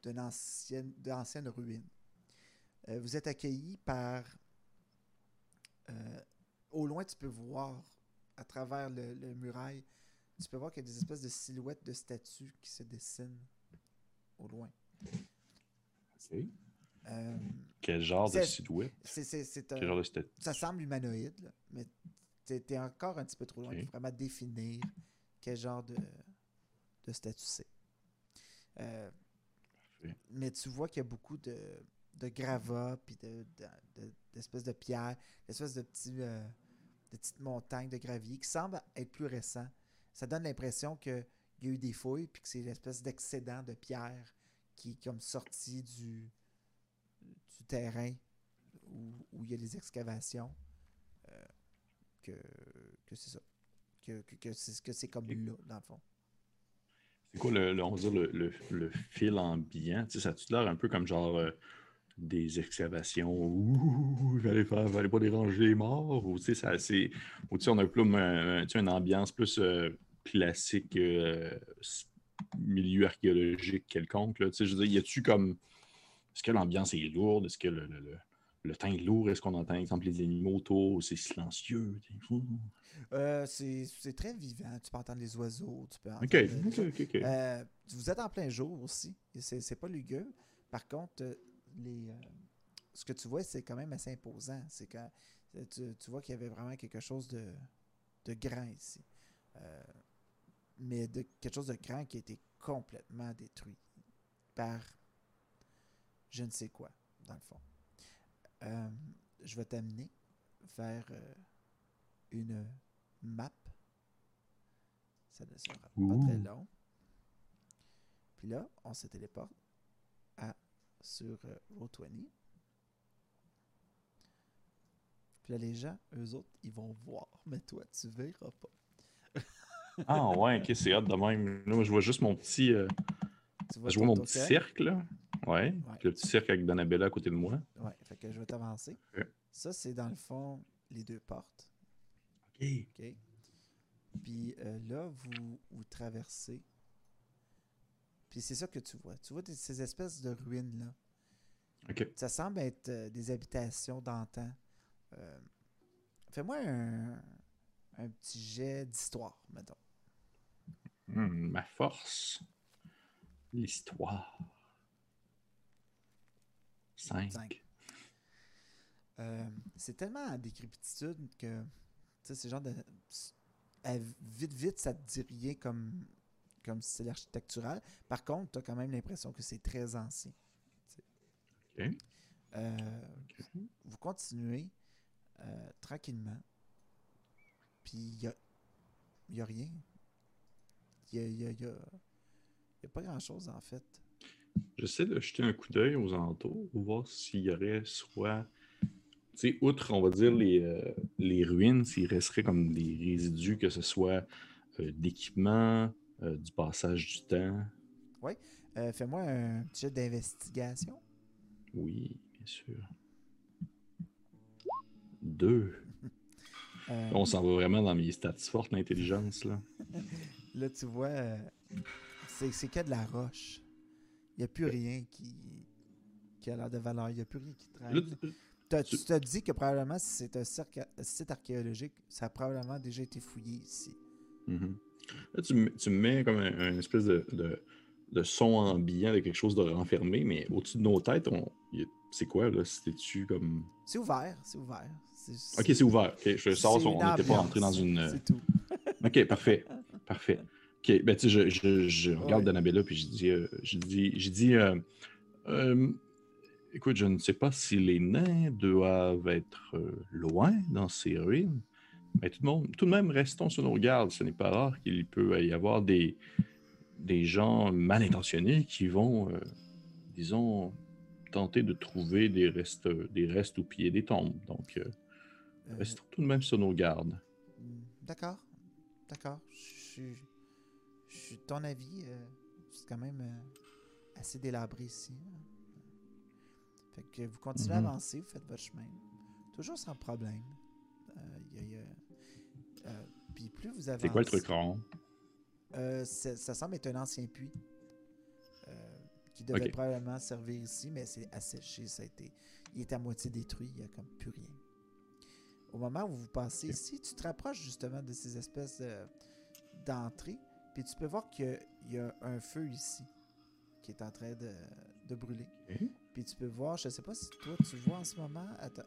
d'une ancienne, d'anciennes ruines. vous êtes accueilli par au loin, tu peux voir à travers le, muraille, tu peux voir qu'il y a des espèces de silhouettes de statues qui se dessinent au loin. Euh, Quel genre de silhouette? C'est, Quel genre de statue? Ça semble humanoïde, mais tu es encore un petit peu trop loin. Il faut vraiment définir quel genre de, de statue c'est. Euh, mais tu vois qu'il y a beaucoup de, de gravats, puis de, d'espèces de, pierres, d'espèces de petits, euh, de petites montagnes de gravier qui semblent être plus récents. Ça donne l'impression qu'il y a eu des fouilles, puis que c'est une espèce d'excédent de pierre qui est comme sorti du, du terrain où, où, il y a des excavations. Euh, que, que c'est ça. Que, que, c'est, que c'est comme là, dans le fond. C'est quoi le, on va dire le, le, fil ambiant? Tu sais, ça a-tu l'air un peu comme genre euh, des excavations où il fallait, fallait pas déranger les morts? Ou tu sais, c'est on a plus un, une ambiance plus euh, classique euh, milieu archéologique quelconque là, tu je veux dire, y a-tu comme est-ce que l'ambiance est lourde? Est-ce que le, le, le, temps est lourd? Est-ce qu'on entend exemple les animaux autour c'est silencieux? Euh, c'est très vivant. Tu peux entendre les oiseaux. Tu peux entendre, OK. vous êtes en plein jour aussi. C'est pas lugubre. Par contre, les, euh, ce que tu vois, c'est quand même assez imposant. C'est quand euh, tu, vois qu'il y avait vraiment quelque chose de, de grand ici. Euh, mais de quelque chose de grand qui a été complètement détruit par je ne sais quoi, dans le fond. je vais t'amener vers une map. Ça ne sera pas très long. Puis là, on se téléporte à sur euh, Roll20. Puis là, les gens, eux autres, ils vont voir, mais toi, tu verras pas. Ah ouais, ok, c'est hâte de même. Là, moi, je vois juste mon petit. Euh, je vois mon petit cercle, là. Ouais. Le petit cercle avec Donabella à côté de moi. Ouais, fait que je vais t'avancer. Ça, c'est dans le fond les deux portes. OK. OK. Puis euh, là, vous, vous traversez puis c'est ça que tu vois. Tu vois ces espèces de ruines-là. Ça semble être euh, des habitations d'antan. Euh, fais-moi un, un, petit jet d'histoire, mettons. Hmm, ma force. L'histoire. Cinq. Euh, c'est tellement en décrépitude que c'est genre de. vite, vite, ça te dit rien comme comme si c'est l'architectural. Par contre, tu as quand même l'impression que c'est très ancien. Euh, vous continuez euh, tranquillement. Puis il n'y a, y a rien. Il n'y a, y a, pas grand-chose en fait. J'essaie de jeter un coup d'œil aux alentours pour voir s'il y aurait soit. Tu sais, outre, on va dire, les, euh, les ruines, s'il resterait comme des résidus, que ce soit d'équipement, euh, du passage du temps. Oui. Euh, fais-moi un petit jet d'investigation. Oui, bien sûr. Deux. Euh, On s'en va vraiment dans mes stats fortes, l'intelligence. Là. là, tu vois, c'est que de la roche. Il n'y a plus rien qui, qui a l'air de valeur. Il n'y a plus rien qui traîne. tu te dis que probablement, si c'est un site archéologique, ça a probablement déjà été fouillé ici. Mm Là, tu, me mets comme un, espèce de, de, son ambiant de quelque chose de renfermé, mais au-dessus de nos têtes, c'est quoi là? C'était-tu comme. C'est ouvert, c'est ouvert. Ok, c'est ouvert. je sors, on n'était pas rentré dans une. C'est tout. ok, parfait. Parfait. Ok, ben tu sais, je, je, regarde ouais. Donabella puis je dis, euh, je dis, je dis euh, euh, écoute, je ne sais pas si les nains doivent être euh, loin dans ces ruines, mais tout, le monde, tout de même, restons sur nos gardes. Ce n'est pas rare qu'il peut y avoir des, des gens mal intentionnés qui vont, euh, disons, tenter de trouver des restes, des restes au pied des tombes. Donc, euh, Euh, restons tout de même sur nos gardes. Hmm, D'accord. D'accord. Je suis. Je suis de ton avis. euh, c'est quand même euh, assez délabré ici. hein. Fait que vous continuez à avancer, vous faites votre chemin. Toujours sans problème. Euh, y a- y a- euh, Puis plus vous avancez. C'est quoi le truc rond? Euh, ça semble être un ancien puits euh, qui devait probablement servir ici, mais c'est asséché. Ça a été, il est à moitié détruit. Il n'y a comme plus rien. Au moment où vous passez ici, tu te rapproches justement de ces espèces de- d'entrées, puis tu peux voir qu'il y a- il y, a un feu ici qui est en train de, de brûler. Ok. Puis tu peux voir, je ne sais pas si toi tu vois en ce moment. Attends,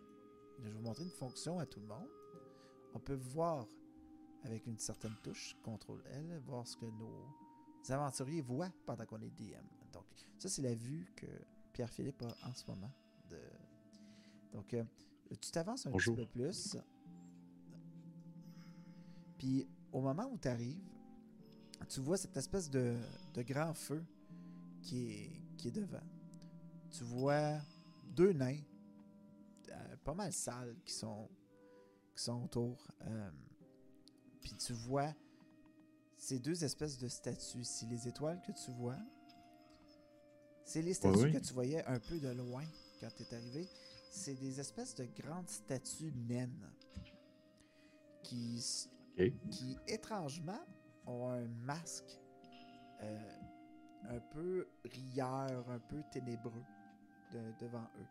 je vais vous montrer une fonction à tout le monde. On peut voir avec une certaine touche, CTRL L, voir ce que nos aventuriers voient pendant qu'on est DM. Donc, ça, c'est la vue que Pierre-Philippe a en ce moment. De... Donc, euh, tu t'avances un Bonjour. petit peu plus. Puis, au moment où tu arrives, tu vois cette espèce de, de grand feu qui est, qui est devant. Tu vois deux nains, euh, pas mal sales, qui sont, qui sont autour. Euh, puis tu vois ces deux espèces de statues ici. Les étoiles que tu vois, c'est les statues oui. que tu voyais un peu de loin quand tu es arrivé. C'est des espèces de grandes statues naines qui, qui étrangement, ont un masque euh, un peu rieur, un peu ténébreux de- devant eux.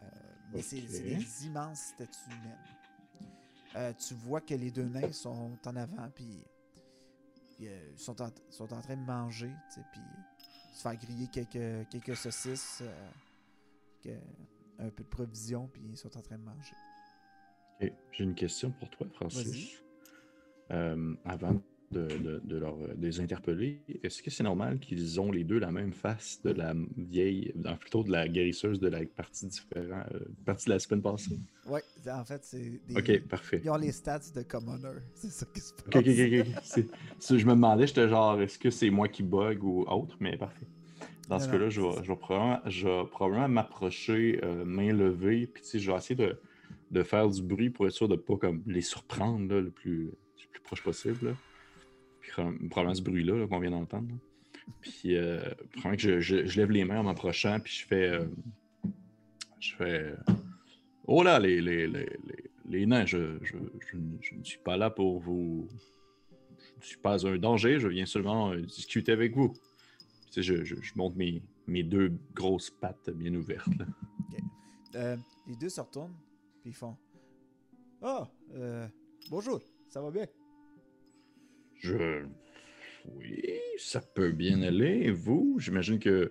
Euh, mais c'est des immenses statues naines. Euh, tu vois que les deux nains sont en avant, puis ils sont, en, sont en train de manger, puis se faire griller quelques, quelques saucisses, euh, un peu de provisions, puis ils sont en train de manger. J'ai une question pour toi, Francis. Euh, avant de, de- de leur, de les interpeller, est-ce que c'est normal qu'ils ont les deux la même face de la vieille, plutôt de la guérisseuse de la partie différente, euh, partie de la semaine passée? Ouais, en fait, c'est des. Ok, parfait. Ils ont les stats de commoner. C'est ça qui se passe. Ok, ok, ok. c'est- je me demandais, j'étais genre, est-ce que c'est moi qui bug ou autre, mais parfait. Dans ce cas-là, je vais, ça. je vais probablement, m'approcher euh, main levée, puis je vais essayer de, de faire du bruit pour être sûr de pas comme les surprendre là, le, plus, le plus proche possible. là. Puis probablement ce bruit-là là, qu'on vient d'entendre. Puis euh, probablement que je, je- je lève les mains en m'approchant, puis je fais. euh, je fais. Oh là, les, les, les, les, nains, je, je, je ne- je ne suis pas là pour vous. Je ne suis pas un danger, je viens seulement euh, discuter avec vous. Tu sais, je, je, je montre mes, mes deux grosses pattes bien ouvertes. là. Euh, les deux se retournent, puis ils font Ah, euh, bonjour, ça va bien Je. Oui, ça peut bien aller. Et vous, j'imagine que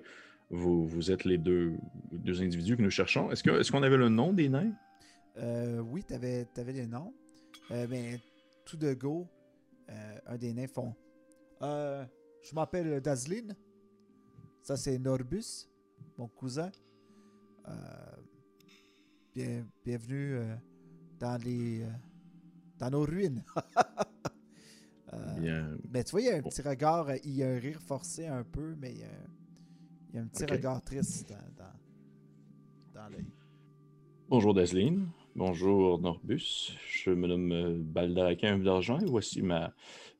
vous, vous êtes les deux, deux individus que nous cherchons. Est-ce que- est-ce qu'on avait le nom des nains? euh, Oui, t'avais avais les noms. Euh, ben, tout de go, un des nains font euh, Je m'appelle Dazlin. Ça, c'est Norbus, mon cousin. Euh, bien, bienvenue euh, dans les. euh, dans nos ruines. Bien. Mais tu vois, il y a un petit regard, il y a un rire forcé un peu, mais il y a, il y a un petit regard triste dans, dans, dans l'œil. Bonjour Dasline, bonjour Norbus, je me nomme Baldaraquin d'Argent et voici ma,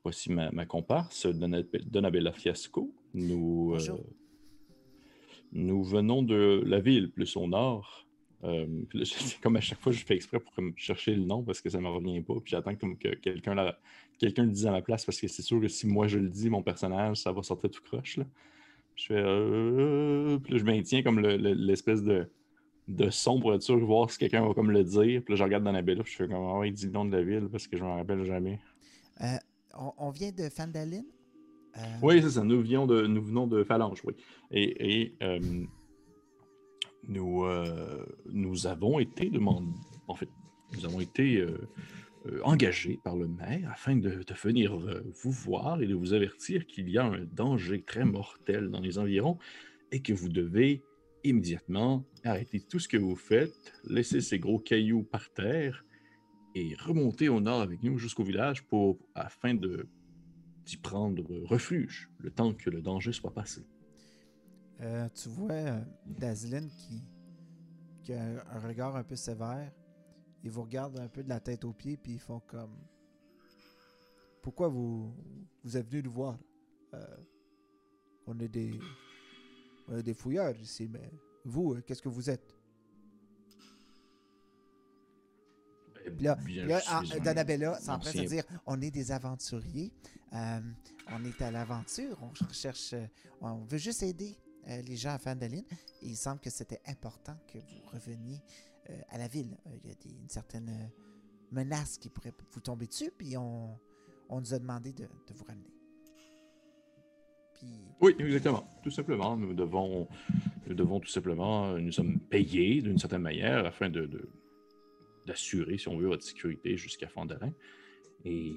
voici ma, ma comparse Dona- Donabella Fiasco. Nous, euh, Bonjour. Nous venons de la ville plus au nord. Euh, comme à chaque fois, je fais exprès pour chercher le nom parce que ça ne me revient pas. Puis j'attends comme que quelqu'un la- le dise à ma place parce que c'est sûr que si moi je le dis, mon personnage, ça va sortir tout croche. Là. Je fais. euh, Puis je maintiens comme le- le- l'espèce de, de son pour être sûr de voir si quelqu'un va comme le dire. Puis je regarde dans la belle, puis je fais comme. Ah ouais, dis le nom de la ville parce que je m'en rappelle jamais. Euh, on, on vient de Fandaline? Euh, Oui, c'est ça. Nous, de, nous venons de Phalange, oui. Et, euh, nous, euh, nous avons été demandés. En fait, nous avons été engagés par le maire afin de, de venir vous voir et de vous avertir qu'il y a un danger très mortel dans les environs et que vous devez immédiatement, arrêtez tout ce que vous faites, laissez ces gros cailloux par terre et remontez au nord avec nous jusqu'au village pour, afin de d'y prendre refuge, le temps que le danger soit passé. Euh, tu vois euh, qui, qui a un, regard un peu sévère. Il vous regarde un peu de la tête aux pieds, puis ils font comme. Pourquoi vous, vous êtes venu nous voir? Euh, on est des. On est des fouilleurs ici, mais vous, qu'est-ce que vous êtes? Là, là, un Donabella s'empresse de dire on est des aventuriers. Euh, on est à l'aventure. On recherche. euh, on veut juste aider euh, les gens à Fandaline. Et il semble que c'était important que vous reveniez euh, à la ville. Il y a des- une certaine menace qui pourrait vous tomber dessus. Puis on, on nous a demandé de, de vous ramener. Oui, exactement. Tout simplement, nous devons, nous devons tout simplement, nous sommes payés d'une certaine manière afin de, de- d'assurer, si on veut, votre sécurité jusqu'à Fandalin. Et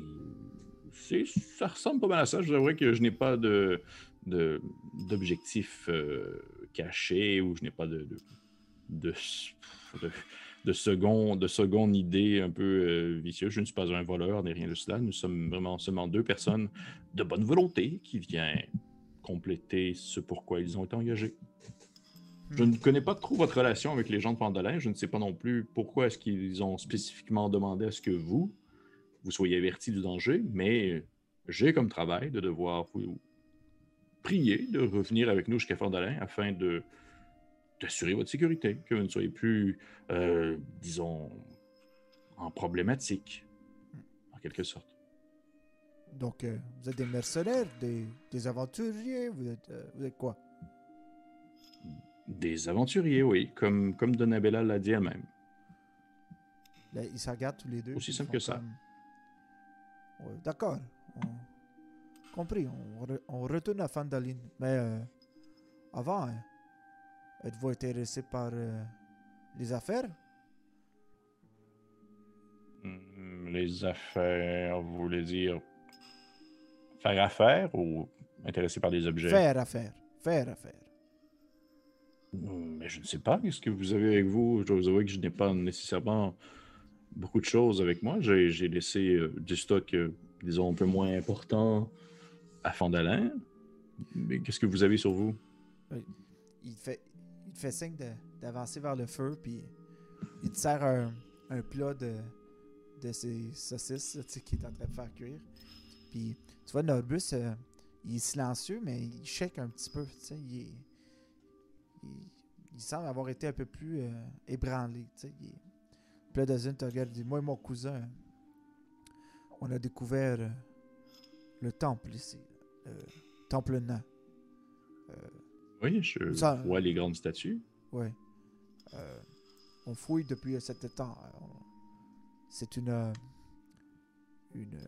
ça ressemble pas mal à ça. Je vous que je n'ai pas de, d'objectif euh, caché ou je n'ai pas de, de, de, de- second, de seconde idée un peu euh, vicieuse. Je ne suis pas un voleur ni rien de cela. Nous sommes vraiment seulement deux personnes de bonne volonté qui viennent compléter ce pourquoi ils ont été engagés. Je ne connais pas trop votre relation avec les gens de Pandolin. Je ne sais pas non plus pourquoi est-ce qu'ils ont spécifiquement demandé à ce que vous, vous soyez avertis du danger, mais j'ai comme travail de devoir vous prier de revenir avec nous jusqu'à Fandolin afin de d'assurer votre sécurité, que vous ne soyez plus, euh, disons, en problématique, en quelque sorte. Donc, euh, vous êtes des mercenaires, des, aventuriers, vous êtes, euh, vous êtes quoi? Des aventuriers, oui, comme, comme Donabella l'a dit elle-même. Là, ils se regardent tous les deux. Aussi simple que ça. comme- Ouais, D'accord. On- Compris. On, re- on retourne à Fandaline. Mais euh, avant, hein, êtes-vous intéressé par euh, les affaires? Hmm, Les affaires, vous voulez dire faire affaire ou intéressé par des objets? Faire affaire. Faire affaire. Hmm, Mais je ne sais pas. Qu'est-ce que vous avez avec vous? Je dois vous avouer que je n'ai pas nécessairement beaucoup de choses avec moi. J'ai laissé euh, du stock, euh, disons, un peu moins important à Fandalin. Mais qu'est-ce que vous avez sur vous? Il te fait, il fait signe d'avancer vers le feu, puis il te sert un, un plat de, de ses saucisses tu qu'il est en train de faire cuire. Puis tu vois, Norbus, euh, il est silencieux, mais il shake un petit peu. Il, est- il, il semble avoir été un peu plus euh, ébranlé. il Puis là, te regarde dit Moi et mon cousin, on a découvert euh, le temple ici, le temple nain. Euh, Oui, je Ça- vois les grandes statues. Euh, on fouille depuis certain temps. C'est une, une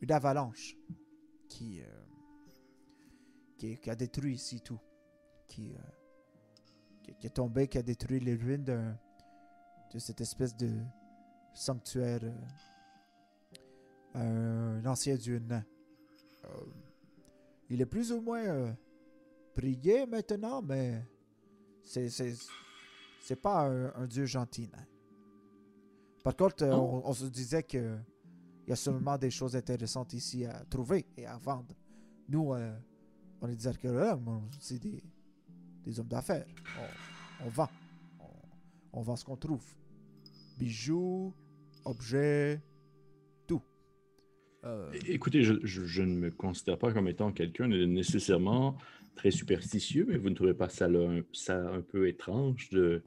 une avalanche qui, qui, qui a détruit ici tout, qui, euh, qui, qui est tombé, qui a détruit les ruines de cette espèce de sanctuaire, euh, un ancien dieu nain. Euh, il est plus ou moins euh, prié maintenant, mais c'est c'est pas un, un dieu gentil. nain. Par contre, euh, Oh. on, on se disait que il y a sûrement des choses intéressantes ici à trouver et à vendre. Nous, on est des archéologues, mais on- c'est des, des hommes d'affaires. On, on vend. On, on vend ce qu'on trouve. Bijoux, objets, tout. Euh, Écoutez, je, je- je ne me considère pas comme étant quelqu'un de nécessairement très superstitieux, mais vous ne trouvez pas ça, là, un, ça un peu étrange de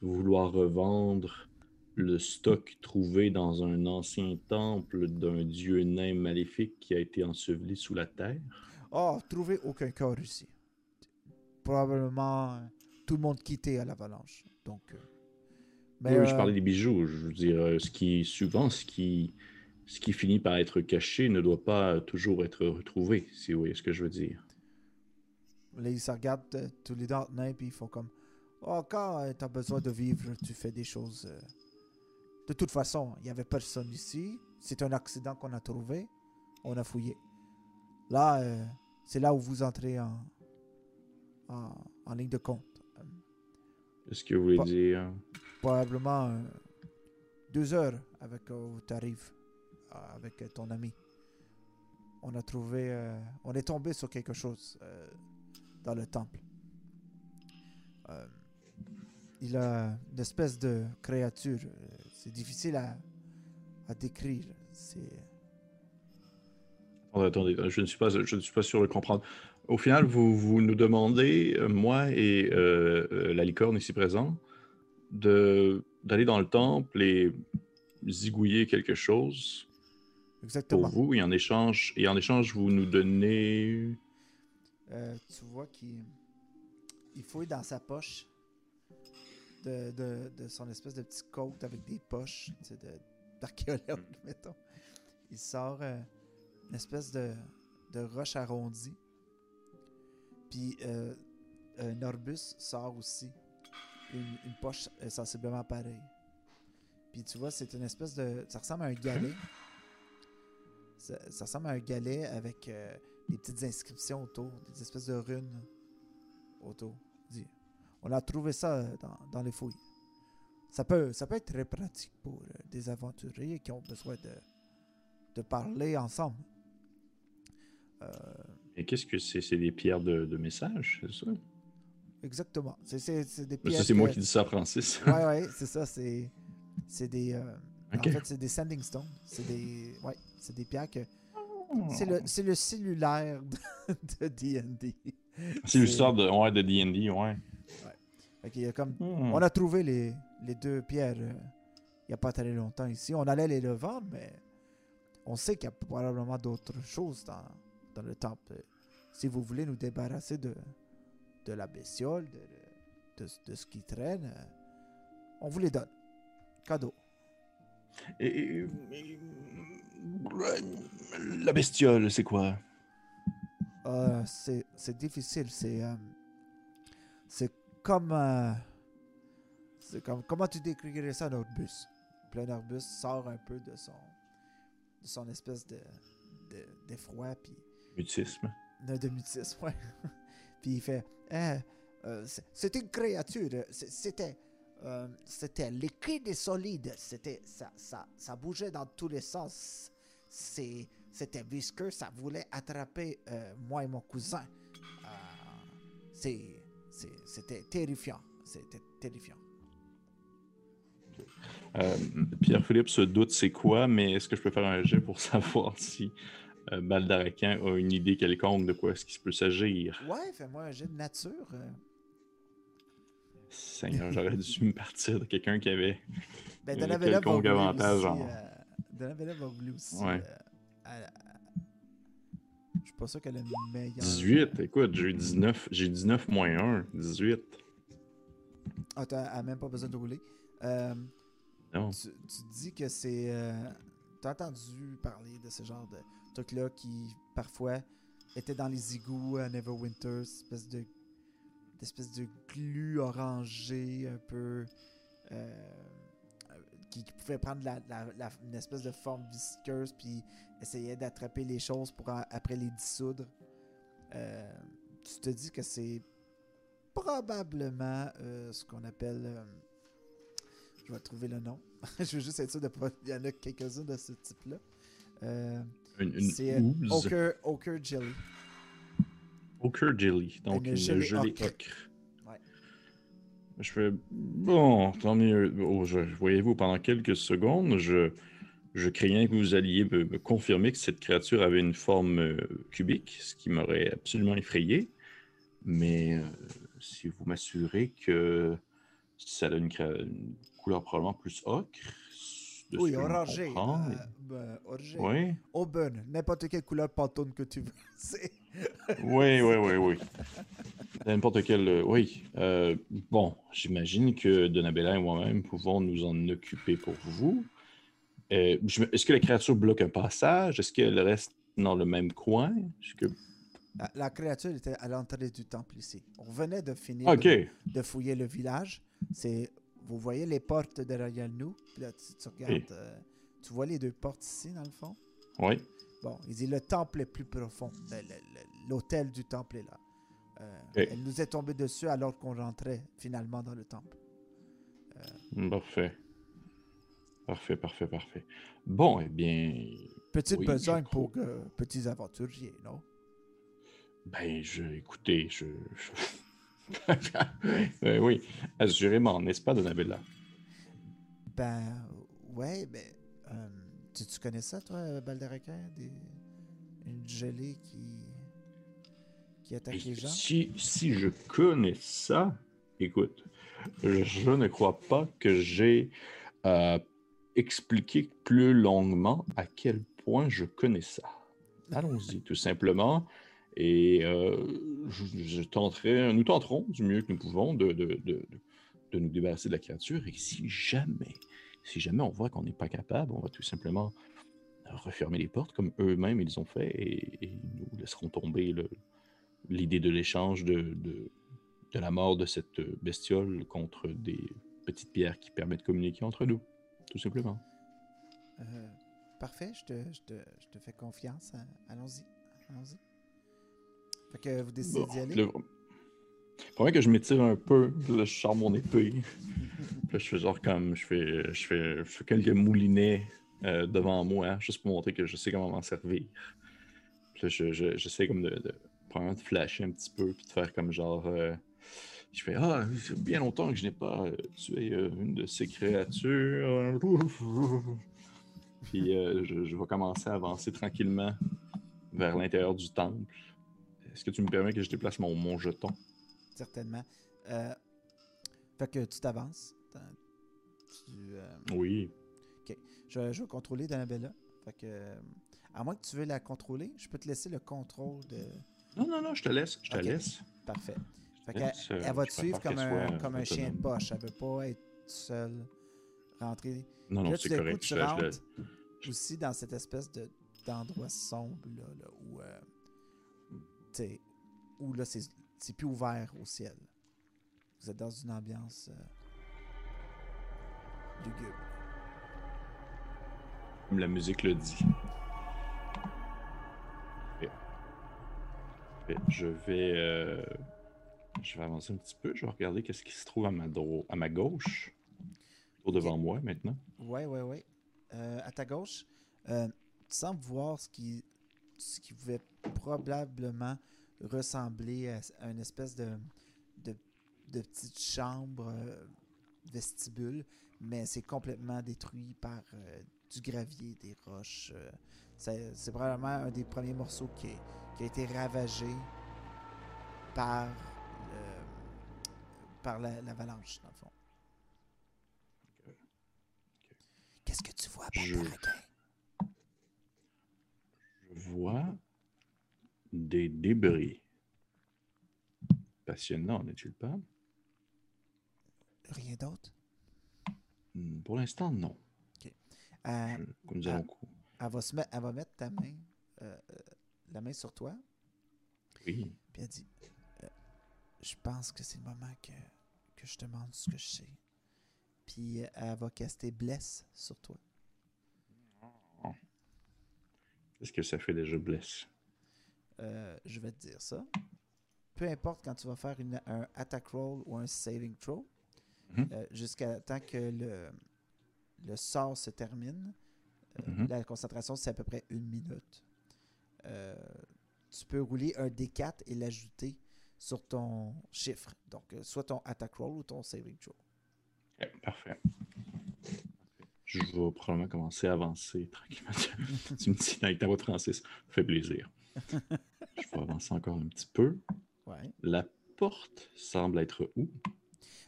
vouloir revendre le stock trouvé dans un ancien temple d'un dieu nain maléfique qui a été enseveli sous la terre? Oh, trouver aucun corps ici. Probablement euh, tout le monde quitté à l'avalanche. Donc, euh, mais, oui, je euh, parlais des bijoux. Je veux dire, ce qui, souvent, ce qui, ce qui finit par être caché ne doit pas toujours être retrouvé, si vous voyez ce que je veux dire. Là, ils se regardent tous les deux en nains, puis ils font comme Oh, quand tu as besoin de vivre, tu fais des choses. De toute façon, il n'y avait personne ici. C'est un accident qu'on a trouvé. On a fouillé. Là, euh, c'est là où vous entrez en, en, en ligne de compte. Qu'est-ce que vous voulez Pas- dire? Probablement euh, deux heures avec où tu arrives avec ton ami. On a trouvé. euh, on est tombé sur quelque chose euh, dans le temple. Euh, il a une espèce de créature. C'est difficile à, à décrire. C'est. Attendez, attendez, je ne suis pas, je ne suis pas sûr de comprendre. Au final, vous, vous nous demandez, euh, moi et euh, euh, la licorne ici présent, d'aller dans le temple et zigouiller quelque chose pour vous, et en échange, et en échange, vous nous donnez. Euh, tu vois qu'il il fouille dans sa poche de, de, de son espèce de petit coat avec des poches d'archéologue, mettons. Il sort euh, une espèce de, de roche arrondie. Puis euh, un Orbus sort aussi une, une poche euh, sensiblement pareille. Puis tu vois, c'est une espèce de. Ça ressemble à un galet. Ça, ça ressemble à un galet avec euh, des petites inscriptions autour, des espèces de runes autour. On a trouvé ça euh, dans, dans les fouilles. Ça peut, ça peut être très pratique pour euh, des aventuriers qui ont besoin de, de parler ensemble. Euh, Et qu'est-ce que c'est? C'est des pierres de, de message, c'est ça? exactement. C'est, des pièces. c'est moi qui dis ça, Francis. Ouais, ouais, c'est ça. C'est, des. euh. En fait, c'est des sanding stones. C'est des. Ouais, c'est des pierres que. C'est le, le cellulaire de D&D. C'est l'histoire de, ouais, de D&D, ouais. Fait qu'il y a comme Hmm. On a trouvé les, les deux pierres euh, il n'y a pas très longtemps ici. On allait les le vendre, mais on sait qu'il y a probablement d'autres choses dans, dans le temple. Si vous voulez nous débarrasser de, de la bestiole, de, de, de ce qui traîne, on vous les donne. Cadeau. Et- La bestiole, c'est quoi? Euh, c'est difficile. C'est euh, c'est comme, euh, c'est comme. Comment tu décrirais ça, un un Orbus sort un peu de son, de son espèce de de- d'effroi, puis Mutisme. de, de mutisme, ouais. puis il fait Eh, euh, c'est- C'était une créature. euh, C'était. euh, c'était liquide et solide. C'était ça, ça, ça bougeait dans tous les sens. C'est, c'était visqueux. Ça voulait attraper euh, moi et mon cousin. Euh, c'est, c'est- c'était terrifiant. C'était terrifiant. Euh, Pierre-Philippe se doute c'est quoi, mais est-ce que je peux faire un jet pour savoir si euh, Baldaracan a une idée quelconque de quoi est-ce qu'il peut s'agir? Ouais, fais-moi un jet de nature. euh. Seigneur, j'aurais dû me partir de quelqu'un qui avait... Ben, Euh, quelconque avantage aussi, en- euh, va rouler aussi. Ouais. euh, à la- Je suis pas sûr qu'elle a une meilleure. 18, écoute, j'ai eu 19, j'ai 19 moins 1, 18. Ah, t'as même pas besoin de rouler. Euh, Non. tu, tu dis que c'est. Euh, T'as entendu parler de ce genre de truc-là qui, parfois, était dans les égouts à Neverwinter, cette espèce de. d'espèce de glu orangé, un peu. euh, qui, qui pouvait prendre la, la- une espèce de forme visqueuse, puis essayait d'attraper les choses pour après les dissoudre. Euh, tu te dis que c'est probablement euh, ce qu'on appelle. Je vais trouver le nom. je veux juste être sûr de pas. Il y en a quelques-uns de ce type-là. Euh, Une, une c'est euh. Ochre, Ochre Jelly. Ochre jelly, donc Une une, gelée gelée ocre. ocre. Ouais. Je fais bon, tant mieux. Oh, je- Voyez-vous, pendant quelques secondes, je, je craignais que vous alliez me, me confirmer que cette créature avait une forme euh, cubique, ce qui m'aurait absolument effrayé. Mais euh, si vous m'assurez que ça a une, une couleur probablement plus ocre, Oui, orangé. euh, ben, orangé. Oui, Auburn. N'importe quelle couleur pantone que tu veux. Oui, oui, oui, oui. N'importe quel. euh, oui. Euh, bon, j'imagine que Donabella et moi-même pouvons nous en occuper pour vous. Euh, Est-ce que la créature bloque un passage? Est-ce qu'elle reste dans le même coin? Que... La, la créature était à l'entrée du temple ici. On venait de finir Ok. de, de fouiller le village. C'est, vous voyez les portes derrière nous? Puis là, tu, tu regardes. Oui. euh, tu vois les deux portes ici, dans le fond? Oui. Bon, il dit le temple est plus profond. L'hôtel du temple est là. Euh. Elle nous est tombée dessus alors qu'on rentrait finalement dans le temple. Parfait. Parfait, parfait, parfait. Bon, eh bien, Petite Oui, besogne pour euh, petits aventuriers, non? ben, je, écoutez, je. je- Euh, oui, assurément, n'est-ce pas, Donabella? Ben, ouais, ben. euh, tu, tu connais ça, toi, Balderequin? Des... Une gelée qui. qui attaque les gens? Si, si je connais ça, écoute, je ne crois pas que j'ai euh, expliqué plus longuement à quel point je connais ça. Allons-y, tout simplement. Et euh, nous tenterons du mieux que nous pouvons de, nous débarrasser de la créature. Et si jamais, si jamais on voit qu'on n'est pas capable, on va tout simplement refermer les portes comme eux-mêmes ils ont fait et, nous laisserons tomber l'idée de l'échange de, la mort de cette bestiole contre des petites pierres qui permettent de communiquer entre nous, tout simplement. Euh, parfait, je te, je, te, fais confiance. Allons-y. Allons-y. Fait que vous décidez d'y aller? Le... Faudrait que je m'étire un peu, puis là, je sors mon épée. Puis là, je fais genre comme, je fais, je fais, je fais quelques moulinets euh, devant moi, hein, juste pour montrer que je sais comment m'en servir. Puis là, je, je- j'essaie comme de, de, probablement de flasher un petit peu, puis de faire comme genre, euh, je fais, ah, c'est bien longtemps que je n'ai pas euh, tué euh, une de ces créatures. Puis euh, je, je vais commencer à avancer tranquillement vers l'intérieur du temple. Est-ce que tu me permets que je déplace mon, mon jeton? Certainement. Euh, fait que tu t'avances. Euh, Oui. je, je vais contrôler Donabella. Fait que, euh, à moins que tu veux la contrôler, je peux te laisser le contrôle de. Non, non, non, je te laisse. Je te Ok. laisse. Parfait. Fait laisse, elle va te suivre comme un, comme un chien de poche. Elle veut pas être seule, rentrer. Non, non, c'est coup, correct. tu Je- je- rentres aussi dans cette espèce de d'endroit sombre là, là, où, euh, sais, où là, c'est c'est plus ouvert au ciel. Vous êtes dans une ambiance euh, lugubre. Comme la musique le dit. Je vais, euh, je vais avancer un petit peu. Je vais regarder qu'est-ce qui se trouve à ma, à ma gauche. Plutôt devant moi maintenant. Ouais, ouais, ouais. Euh, à ta gauche, euh, tu sembles voir ce qui, ce qui pouvait probablement ressembler à, à une espèce de, de, de petite chambre euh, vestibule, mais c'est complètement détruit par euh, du gravier, des roches. euh. C'est probablement un des premiers morceaux qui, est- qui a été ravagé par, par la- l'avalanche, dans le fond. Qu'est-ce que tu vois, Je-? Des débris. Passionnant, n'est-il pas? Rien d'autre? Hmm, Pour l'instant, non. Euh, Je- nous elle, va se met- elle va mettre ta main, euh, euh, la main sur toi, Oui. puis elle dit euh, Je pense que c'est le moment que, que je te demande ce que je sais. Puis elle va caster Bless sur toi. Qu'est-ce que ça fait déjà, Bless? Euh, je vais te dire ça. Peu importe quand tu vas faire une- un attack roll ou un saving throw, Mhm. euh, jusqu'à temps que le, le sort se termine, euh, Mhm. la concentration c'est à peu près une minute. Euh, tu peux rouler un D4 et l'ajouter sur ton chiffre. Donc, soit ton attack roll ou ton saving throw. Ok, parfait. Je vais probablement commencer à avancer tranquillement. tu me dis avec ta voix de Francis, fait plaisir. Je vais avancer encore un petit peu. Ouais. La porte semble être où?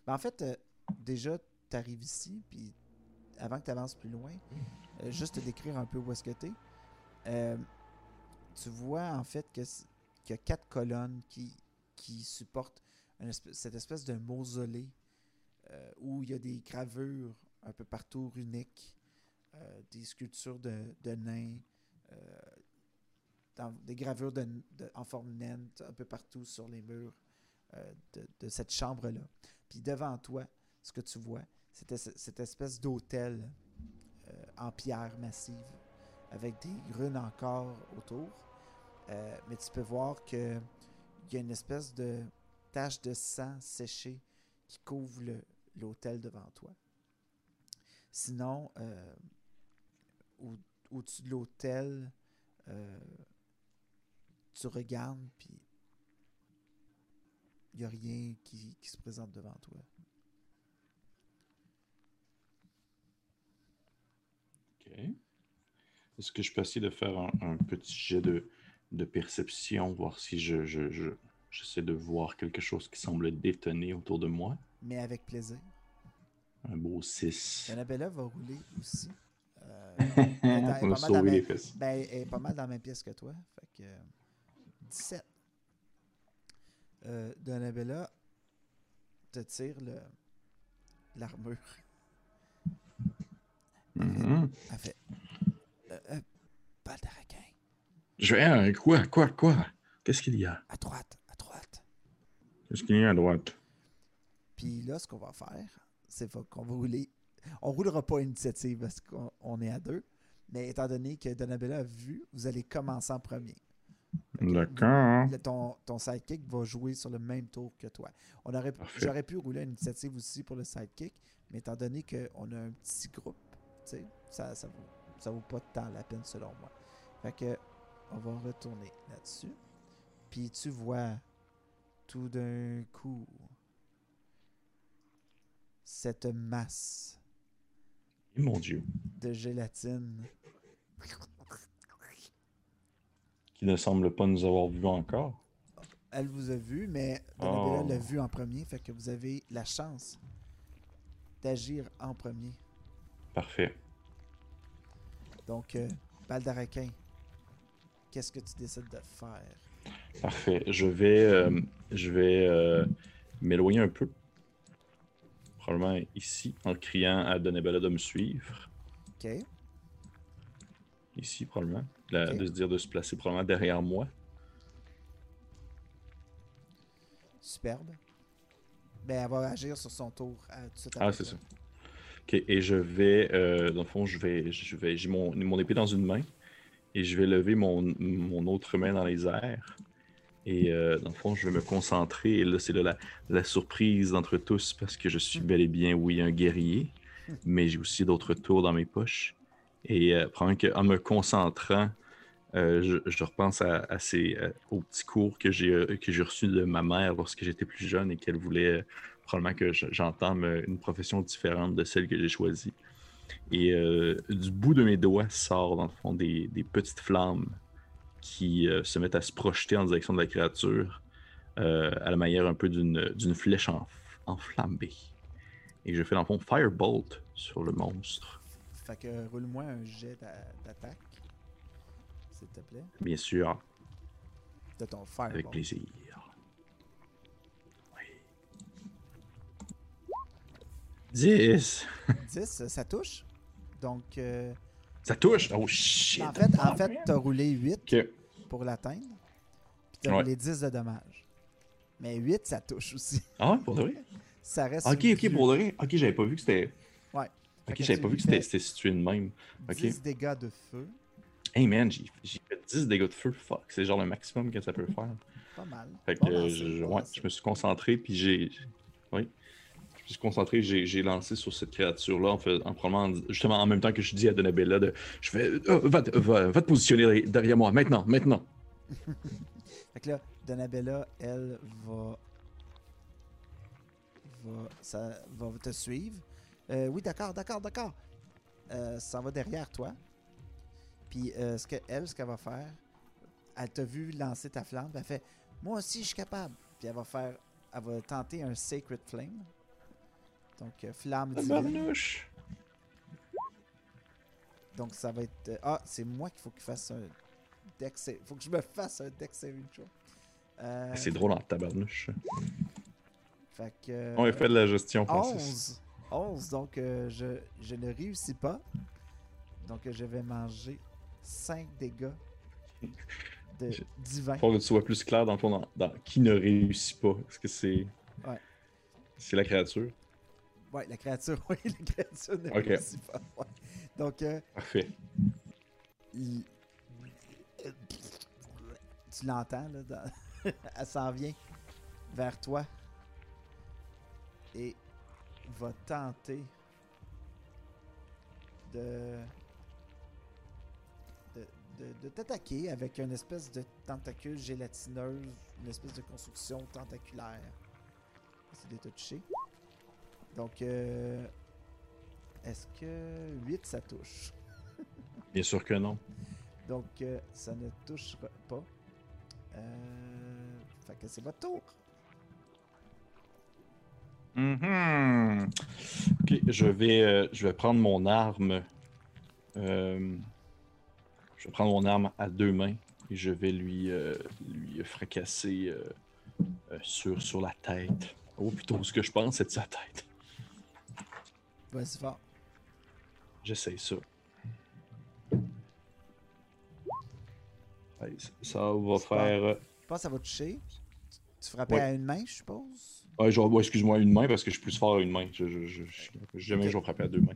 Ben, en fait, euh, déjà, tu arrives ici, puis avant que tu avances plus loin, euh, juste te décrire un peu où est-ce que tu es. tu vois en fait qu'il y a quatre colonnes qui, qui supportent une espèce- cette espèce de mausolée euh, où il y a des gravures un peu partout runiques, euh, des sculptures de, de nains, euh, des gravures de, en forme naine un peu partout sur les murs euh, de, cette chambre-là. Puis devant toi, ce que tu vois, c'était ce- cette espèce euh, en pierre massive avec des runes encore autour. Mais tu peux voir que il y a une espèce de tache de sang séchée qui couvre l'autel devant toi. Sinon, euh, au- au-dessus de l'autel, euh, tu regardes, puis il n'y a rien qui, qui se présente devant toi. OK. Est-ce que je peux essayer de faire un, un petit jet de, de perception, voir si je, je, je- j'essaie de voir quelque chose qui semble détonner autour de moi? Mais avec plaisir. Un beau 6. Annabella va rouler aussi. Euh, elle est pas mal les même-. Ben, elle est pas mal dans la même pièce que toi. Fait que. euh, 17. Euh, Donabella te tire le l'armure. Elle fait. Euh, euh. Je vais. hein, Quoi, quoi, quoi? Qu'est-ce qu'il y a? À droite, à droite. Qu'est-ce qu'il y a à droite? Puis là, ce qu'on va faire, c'est fa- qu'on va rouler. On roulera pas initiative parce qu'on on est à deux. Mais étant donné que Donabella a vu, vous allez commencer en premier. D'accord. Ton, ton sidekick va jouer sur le même tour que toi. On aurait, Parfait. j'aurais pu rouler une initiative aussi pour le sidekick, mais étant donné qu'on a un petit groupe, ça, ça, vaut, ça vaut pas tant la peine selon moi. Fait que on va retourner là-dessus. Puis tu vois tout d'un coup cette masse Et mon Dieu. de gélatine Qui ne semble pas nous avoir vus encore. Elle vous a vu, mais Donabella Oh. l'a vu en premier, fait que vous avez la chance d'agir en premier. Parfait. Donc, euh, balle d'araquin, qu'est-ce que tu décides de faire? Parfait. Je vais, euh, je vais euh, m'éloigner un peu. Probablement ici, en criant à Donabella de me suivre. OK? Ici, probablement. La-. De se dire de se placer probablement derrière moi. Superbe. Ben, elle va agir sur son tour. euh, tout Ah, c'est ça. Ok, et je vais, euh, dans le fond, je vais, je vais, j'ai mon, mon épée dans une main et je vais lever mon, mon autre main dans les airs. Et euh, dans le fond, je vais me concentrer. Et là, c'est la, la surprise d'entre tous parce que je suis bel et bien, oui, un guerrier, mais j'ai aussi d'autres tours dans mes poches. Et euh, probablement qu'en me concentrant, euh, je, repense à, ces, euh, aux petits cours que j'ai reçus de ma mère lorsque j'étais plus jeune et qu'elle voulait probablement que je- j'entame une profession différente de celle que j'ai choisie. Et du bout de mes doigts sort, dans le fond, des petites flammes qui euh, se mettent à se projeter en direction de la créature euh, à la manière un peu d'une flèche en- enflammée. Et je fais, dans le fond, Firebolt sur le monstre, Fait que roule-moi un jet d'a- d'attaque, s'il te plaît, bien sûr, de ton fireball. avec plaisir. Oui. 10! 10, ça touche. Donc, euh, Ça touche! Oh shit! en fait, en fait, t'as roulé 8 Ok. pour l'atteindre, puis t'as Ouais. roulé 10 de dommages. Mais 8, ça touche aussi. Ah, pour de vrai? Ça reste. Ok, ok, pour de vrai. Ok, j'avais pas vu que c'était. Ouais. Ok, j'avais pas vu que c'était situé de même. Ok. 10 dégâts de feu. Hey man, j'ai fait 10 dégâts de feu. Fuck, c'est genre le maximum que ça peut faire. Pas mal. Fait que euh, je, ouais, je me suis concentré, puis j'ai. Oui. Suis concentré, j'ai lancé sur cette créature-là, en, fait, en probablement, en- justement en même temps que je dis à Donabella de. Je fais. euh, va, te- positionner derrière moi, maintenant, maintenant. Fait que là, Donabella, elle va. va, ça, va te suivre. Euh, oui, d'accord, d'accord, d'accord. Euh, ça va derrière toi. Puis, ce que, elle, ce qu'elle va faire, elle t'a vu lancer ta flamme. Elle fait Moi aussi, je suis capable. Puis, elle va faire. Elle va tenter un Sacred Flame. Donc, euh, flamme divine. Tabarnouche. Donc, ça va être. euh, ah, c'est moi qu'il faut qu'il fasse un deck save. faut que je me fasse un deck saving throw. Euh, C'est drôle en tabarnouche. Fait que. euh, On a fait de la gestion, Francis. 11. 11, donc euh, je, je ne réussis pas. Donc euh, je vais manger 5 dégâts de Je- divin. Faut que tu sois plus clair dans le fond dans, dans qui ne réussit pas. Est-ce que c'est. Ouais. C'est la créature? Ouais, la créature, oui, la créature ne Ok. réussit pas. ouais. Donc, euh, Parfait. il- tu l'entends, là, dans- Elle s'en vient vers toi et va tenter de de, de- de t'attaquer avec une espèce de tentacule gélatineuse, une espèce de construction tentaculaire. C'est des touchés. Donc, euh, est-ce que 8 ça touche? Bien sûr que non. Donc, euh, ça ne touchera pas. Euh, fait que c'est votre tour. Mhm. Ok, je vais, euh, je vais prendre mon arme. euh, je vais prendre mon arme à deux mains et je vais lui, euh, lui fracasser euh, euh, sur, sur la tête. Oh, plutôt ce que je pense, c'est de sa tête. Vas-y fort. J'essaye ça. Ça va faire. euh, Je pense que ça va toucher. Tu- frappais Ouais. à une main, je suppose? Ouais, genre, ouais, excuse-moi, une main parce que je suis plus fort à une main. Je, je, je, je- jamais je vais frapper à deux mains.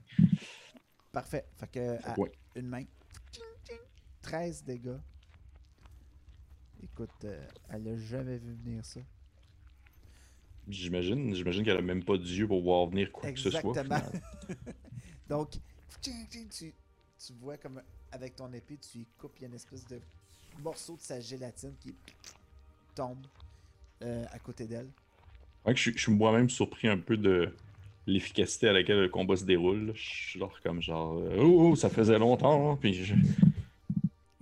Parfait. Fait que à Ouais. une main. Tching, tching. 13 dégâts. Écoute, euh, elle a jamais vu venir ça. J'imagine, j'imagine qu'elle a même pas d'yeux pour voir venir quoi que ce soit. Donc, tu, tu vois comme avec ton épée, tu y coupes, il y a une espèce de morceau de sa gélatine qui tombe euh, à côté d'elle. Ouais, je, suis- je suis moi-même surpris un peu de l'efficacité à laquelle le combat se déroule. Je suis genre comme genre euh, oh, oh, ça faisait longtemps, puis je-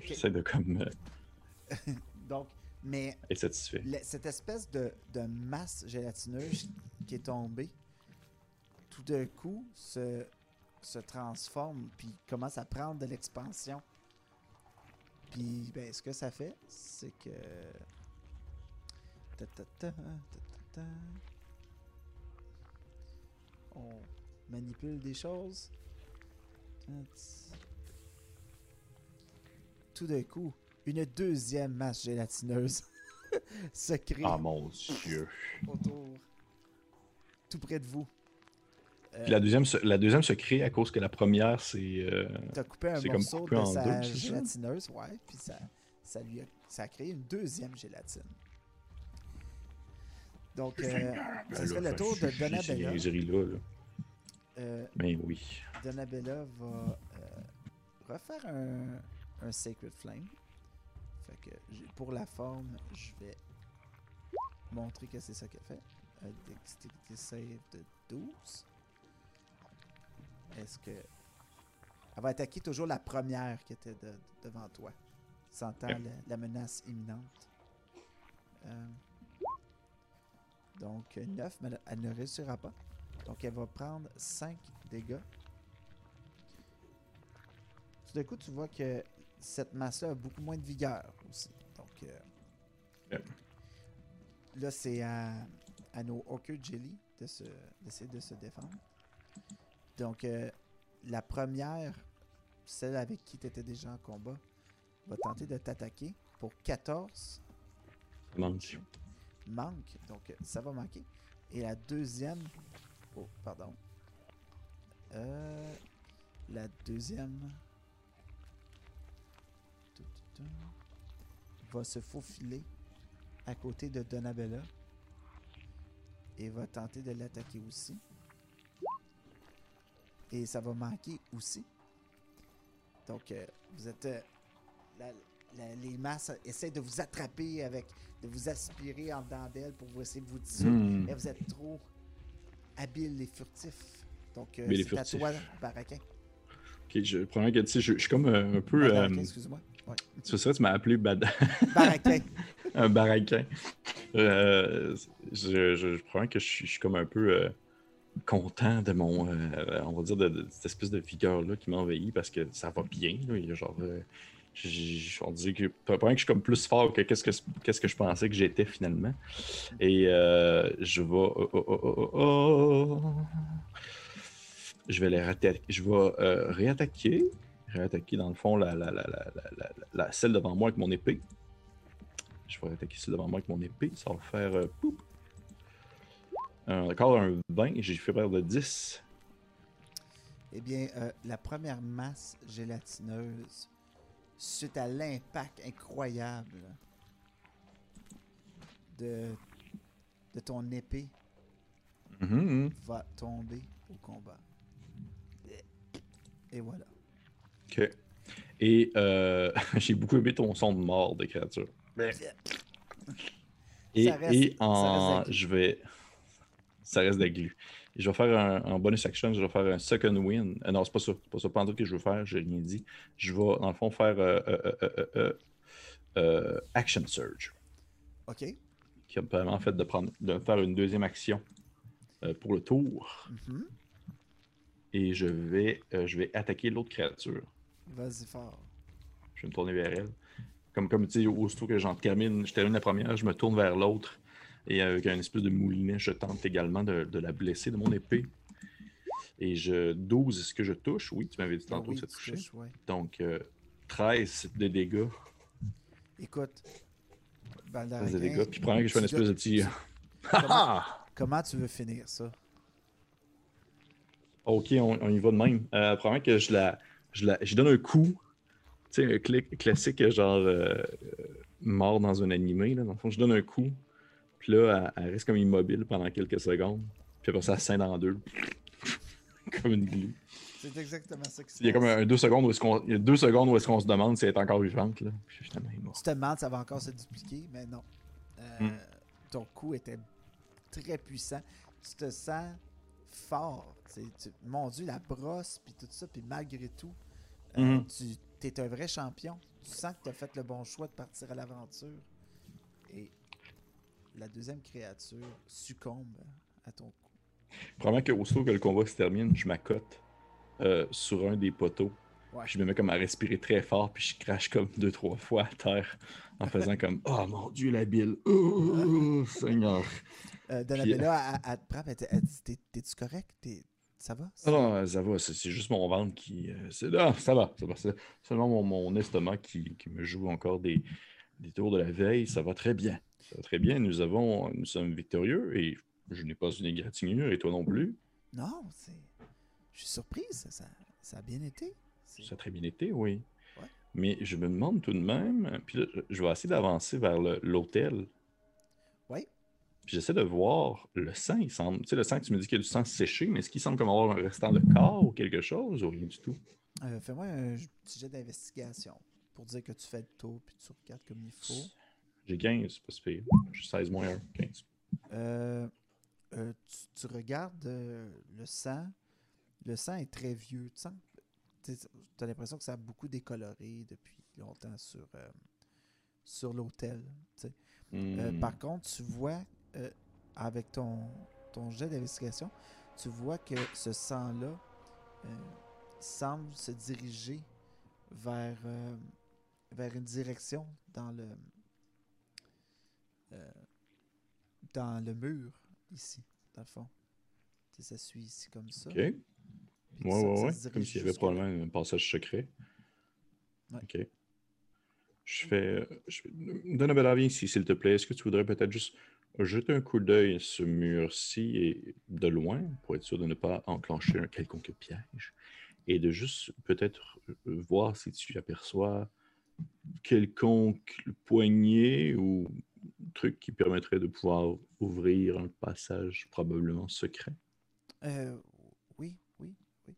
j'essaie de comme euh, Donc, mais être satisfait. le- cette espèce de, de masse gélatineuse qui est tombée, tout d'un coup, se, se transforme, puis commence à prendre de l'expansion? Puis, ben, ce que ça fait, c'est que. Ta, ta, ta. On manipule des choses. Tout d'un coup, une deuxième masse gélatineuse se crée Ah mon dieu. autour, tout près de vous. Euh, la deuxième, se, la deuxième se crée à cause que la première, c'est. euh, T'as coupé un c'est comme morceau coupé de en sa deux, c'est ça? gélatineuse, ouais, puis ça, ça lui a, ça a créé une deuxième gélatine. Donc, euh, ça serait le tour de Donabella. là. Euh, Ben oui. Donabella va euh, refaire un, un Sacred Flame. Que pour la forme, je vais montrer que c'est ça qu'elle fait. Un Dexterity save de 12. Est-ce que. Elle va attaquer toujours la première qui était de- devant toi. Sentant la, la menace imminente? Euh, donc 9, mais elle- elle ne réussira pas. Donc elle va prendre 5 dégâts. Tout d'un coup, tu vois que cette masse-là a beaucoup moins de vigueur aussi. Donc euh, Yep. là, c'est à, à nos Orchid Jelly de se- d'essayer de se défendre. Donc euh, la première, celle avec qui tu étais déjà en combat, va tenter de t'attaquer pour 14 Ça manque. manque, donc euh, ça va manquer. Et la deuxième, oh pardon, Euh, la deuxième va se faufiler à côté de Donabella et va tenter de l'attaquer aussi. Et ça va manquer aussi. Donc euh, vous êtes euh, la- la- les masses essaient de vous attraper avec de vous aspirer en dedans d'elle pour vous essayer de vous dissoudre. Hmm. Mais vous êtes trop habile et furtif. Donc, euh, c'est à toi, Baraquin. Ok, je, premièrement, je, je suis comme un peu. Ah, euh, excuse-moi. Ouais. c'est ça, tu m'as appelé Bad... Baraquin. un baraquin. Euh, je, je, que je suis, je suis comme un peu euh, content de mon, euh, on va dire, de, de cette espèce de vigueur-là qui m'envahit parce que ça va bien. Là, genre, on dit que, que je suis comme plus fort que qu'est-ce que, qu'est-ce que je pensais que j'étais finalement. Et je vais, oh, oh, oh, je vais les ratta- je vais euh, réattaquer, réattaquer dans le fond la, la, celle devant moi avec mon épée. Je vais attaquer celle devant moi avec mon épée. Ça va faire. euh, poup. Un- encore un 20. J'ai fait perdre de 10. Eh bien, euh, la première masse gélatineuse, suite à l'impact incroyable de, de ton épée Mhm, mhm. va tomber au combat. Et voilà. Ok. Et euh, j'ai beaucoup aimé ton son de mort de créature. Et, Ça reste- et ça en. je vais. Ça reste de la glu. Et Je vais faire un, en bonus action, je vais faire un second win. Euh, non, c'est pas ça. C'est pas ça. Tout que je veux faire, j'ai rien dit. Je vais, dans le fond, faire euh, euh, euh, euh, euh, euh, Action Surge. OK. Qui me permet en fait de, prendre, de faire une deuxième action euh, pour le tour. Mhm. Et je vais, euh, je vais attaquer l'autre créature. Vas-y fort. Je vais me tourner vers elle. Comme, comme tu sais, aussitôt que j'en termine, je termine la première, je me tourne vers l'autre. Et avec un espèce de moulinet, je tente également de, de la blesser de mon épée. Et je 12, est-ce que je touche? Oui, tu m'avais dit tantôt que ça touchait. Donc, euh, 13 de dégâts. Écoute, 13 balle de dégâts. Puis, probablement que je fais une espèce de petit. Ah! Comment tu veux finir ça? Ok, on, on y va de même. Euh, probablement que je la, je la. Je donne un coup. Tu sais, un clic classique, genre. euh, mort dans un animé, là. Dans le fond, je donne un coup. Puis là, elle, elle reste comme immobile pendant quelques secondes. Puis après ça, elle scinde en deux. comme une glue. C'est exactement ça qui se Il y a passe. comme un, deux secondes où est-ce qu'on. Il y a deux secondes où est-ce qu'on se demande si elle est encore vivante, là. Puis finalement, elle est morte. Tu te demandes, ça va encore se dupliquer, mais non. Euh, Hmm. Ton coup était très puissant. Tu te sens fort. Tu- mon Dieu, la brosse, puis tout ça, puis malgré tout, euh, Mhm. tu es un vrai champion. Tu sens que tu as fait le bon choix de partir à l'aventure. Et la deuxième créature succombe à ton coup. Probablement que aussitôt que le combat se termine, je m'accote euh, sur un des poteaux. Ouais. Puis je me mets comme à respirer très fort, puis je crache comme deux, trois fois à terre en faisant comme Oh mon Dieu, la bile! Oh, Seigneur! Euh, Puis- Donabella, elle, elle te prend, elle te- elle dit T'es- T'es-tu correct? T'es- Ça va? Ah non, ça va, c'est juste mon ventre qui. euh, c'est ah, ça va, ça va. C'est seulement mon, mon estomac qui, qui me joue encore des, des tours de la veille. Ça va très bien. Ça va très bien. Nous avons, nous sommes victorieux et je n'ai pas une égratignure et toi non plus. Non, c'est. Je suis surprise, ça, ça, ça a bien été. C'est- Ça a très bien été, oui. Ouais. Mais je me demande tout de même, puis là, je vais essayer d'avancer vers l'hôtel. Puis j'essaie de voir le sang, il semble. Tu sais, le sang, tu me dis qu'il y a du sang séché, mais est-ce qu'il semble comme avoir un restant de corps ou quelque chose ou rien du tout? Euh, Fais-moi un petit jet d'investigation pour dire que tu fais le tour puis tu regardes comme il faut. J'ai 15, c'est pas si pire. J'ai 16 moins 1, 15. Euh, euh, tu, tu regardes le sang. Le sang est très vieux. Tu as l'impression que ça a beaucoup décoloré depuis longtemps sur, sur l'hôtel. Hmm. par contre, tu vois, euh, avec ton, ton jet d'investigation, tu vois que ce sang-là euh, semble se diriger vers, euh, vers une direction dans le, dans le mur, ici, dans le fond. Ça suit ici comme ça. Ok. Ouais, ça- ouais, ça ouais. Comme s'il y avait probablement un passage secret. Ouais. Ok. Je fais. Je fais... Donabella, viens ici, s'il te plaît. Est-ce que tu voudrais peut-être juste jeter un coup d'œil sur ce mur-ci de loin pour être sûr de ne pas enclencher un quelconque piège et de juste peut-être euh, voir si tu aperçois quelconque poignée ou truc qui permettrait de pouvoir ouvrir un passage probablement secret? Euh, oui, oui, oui.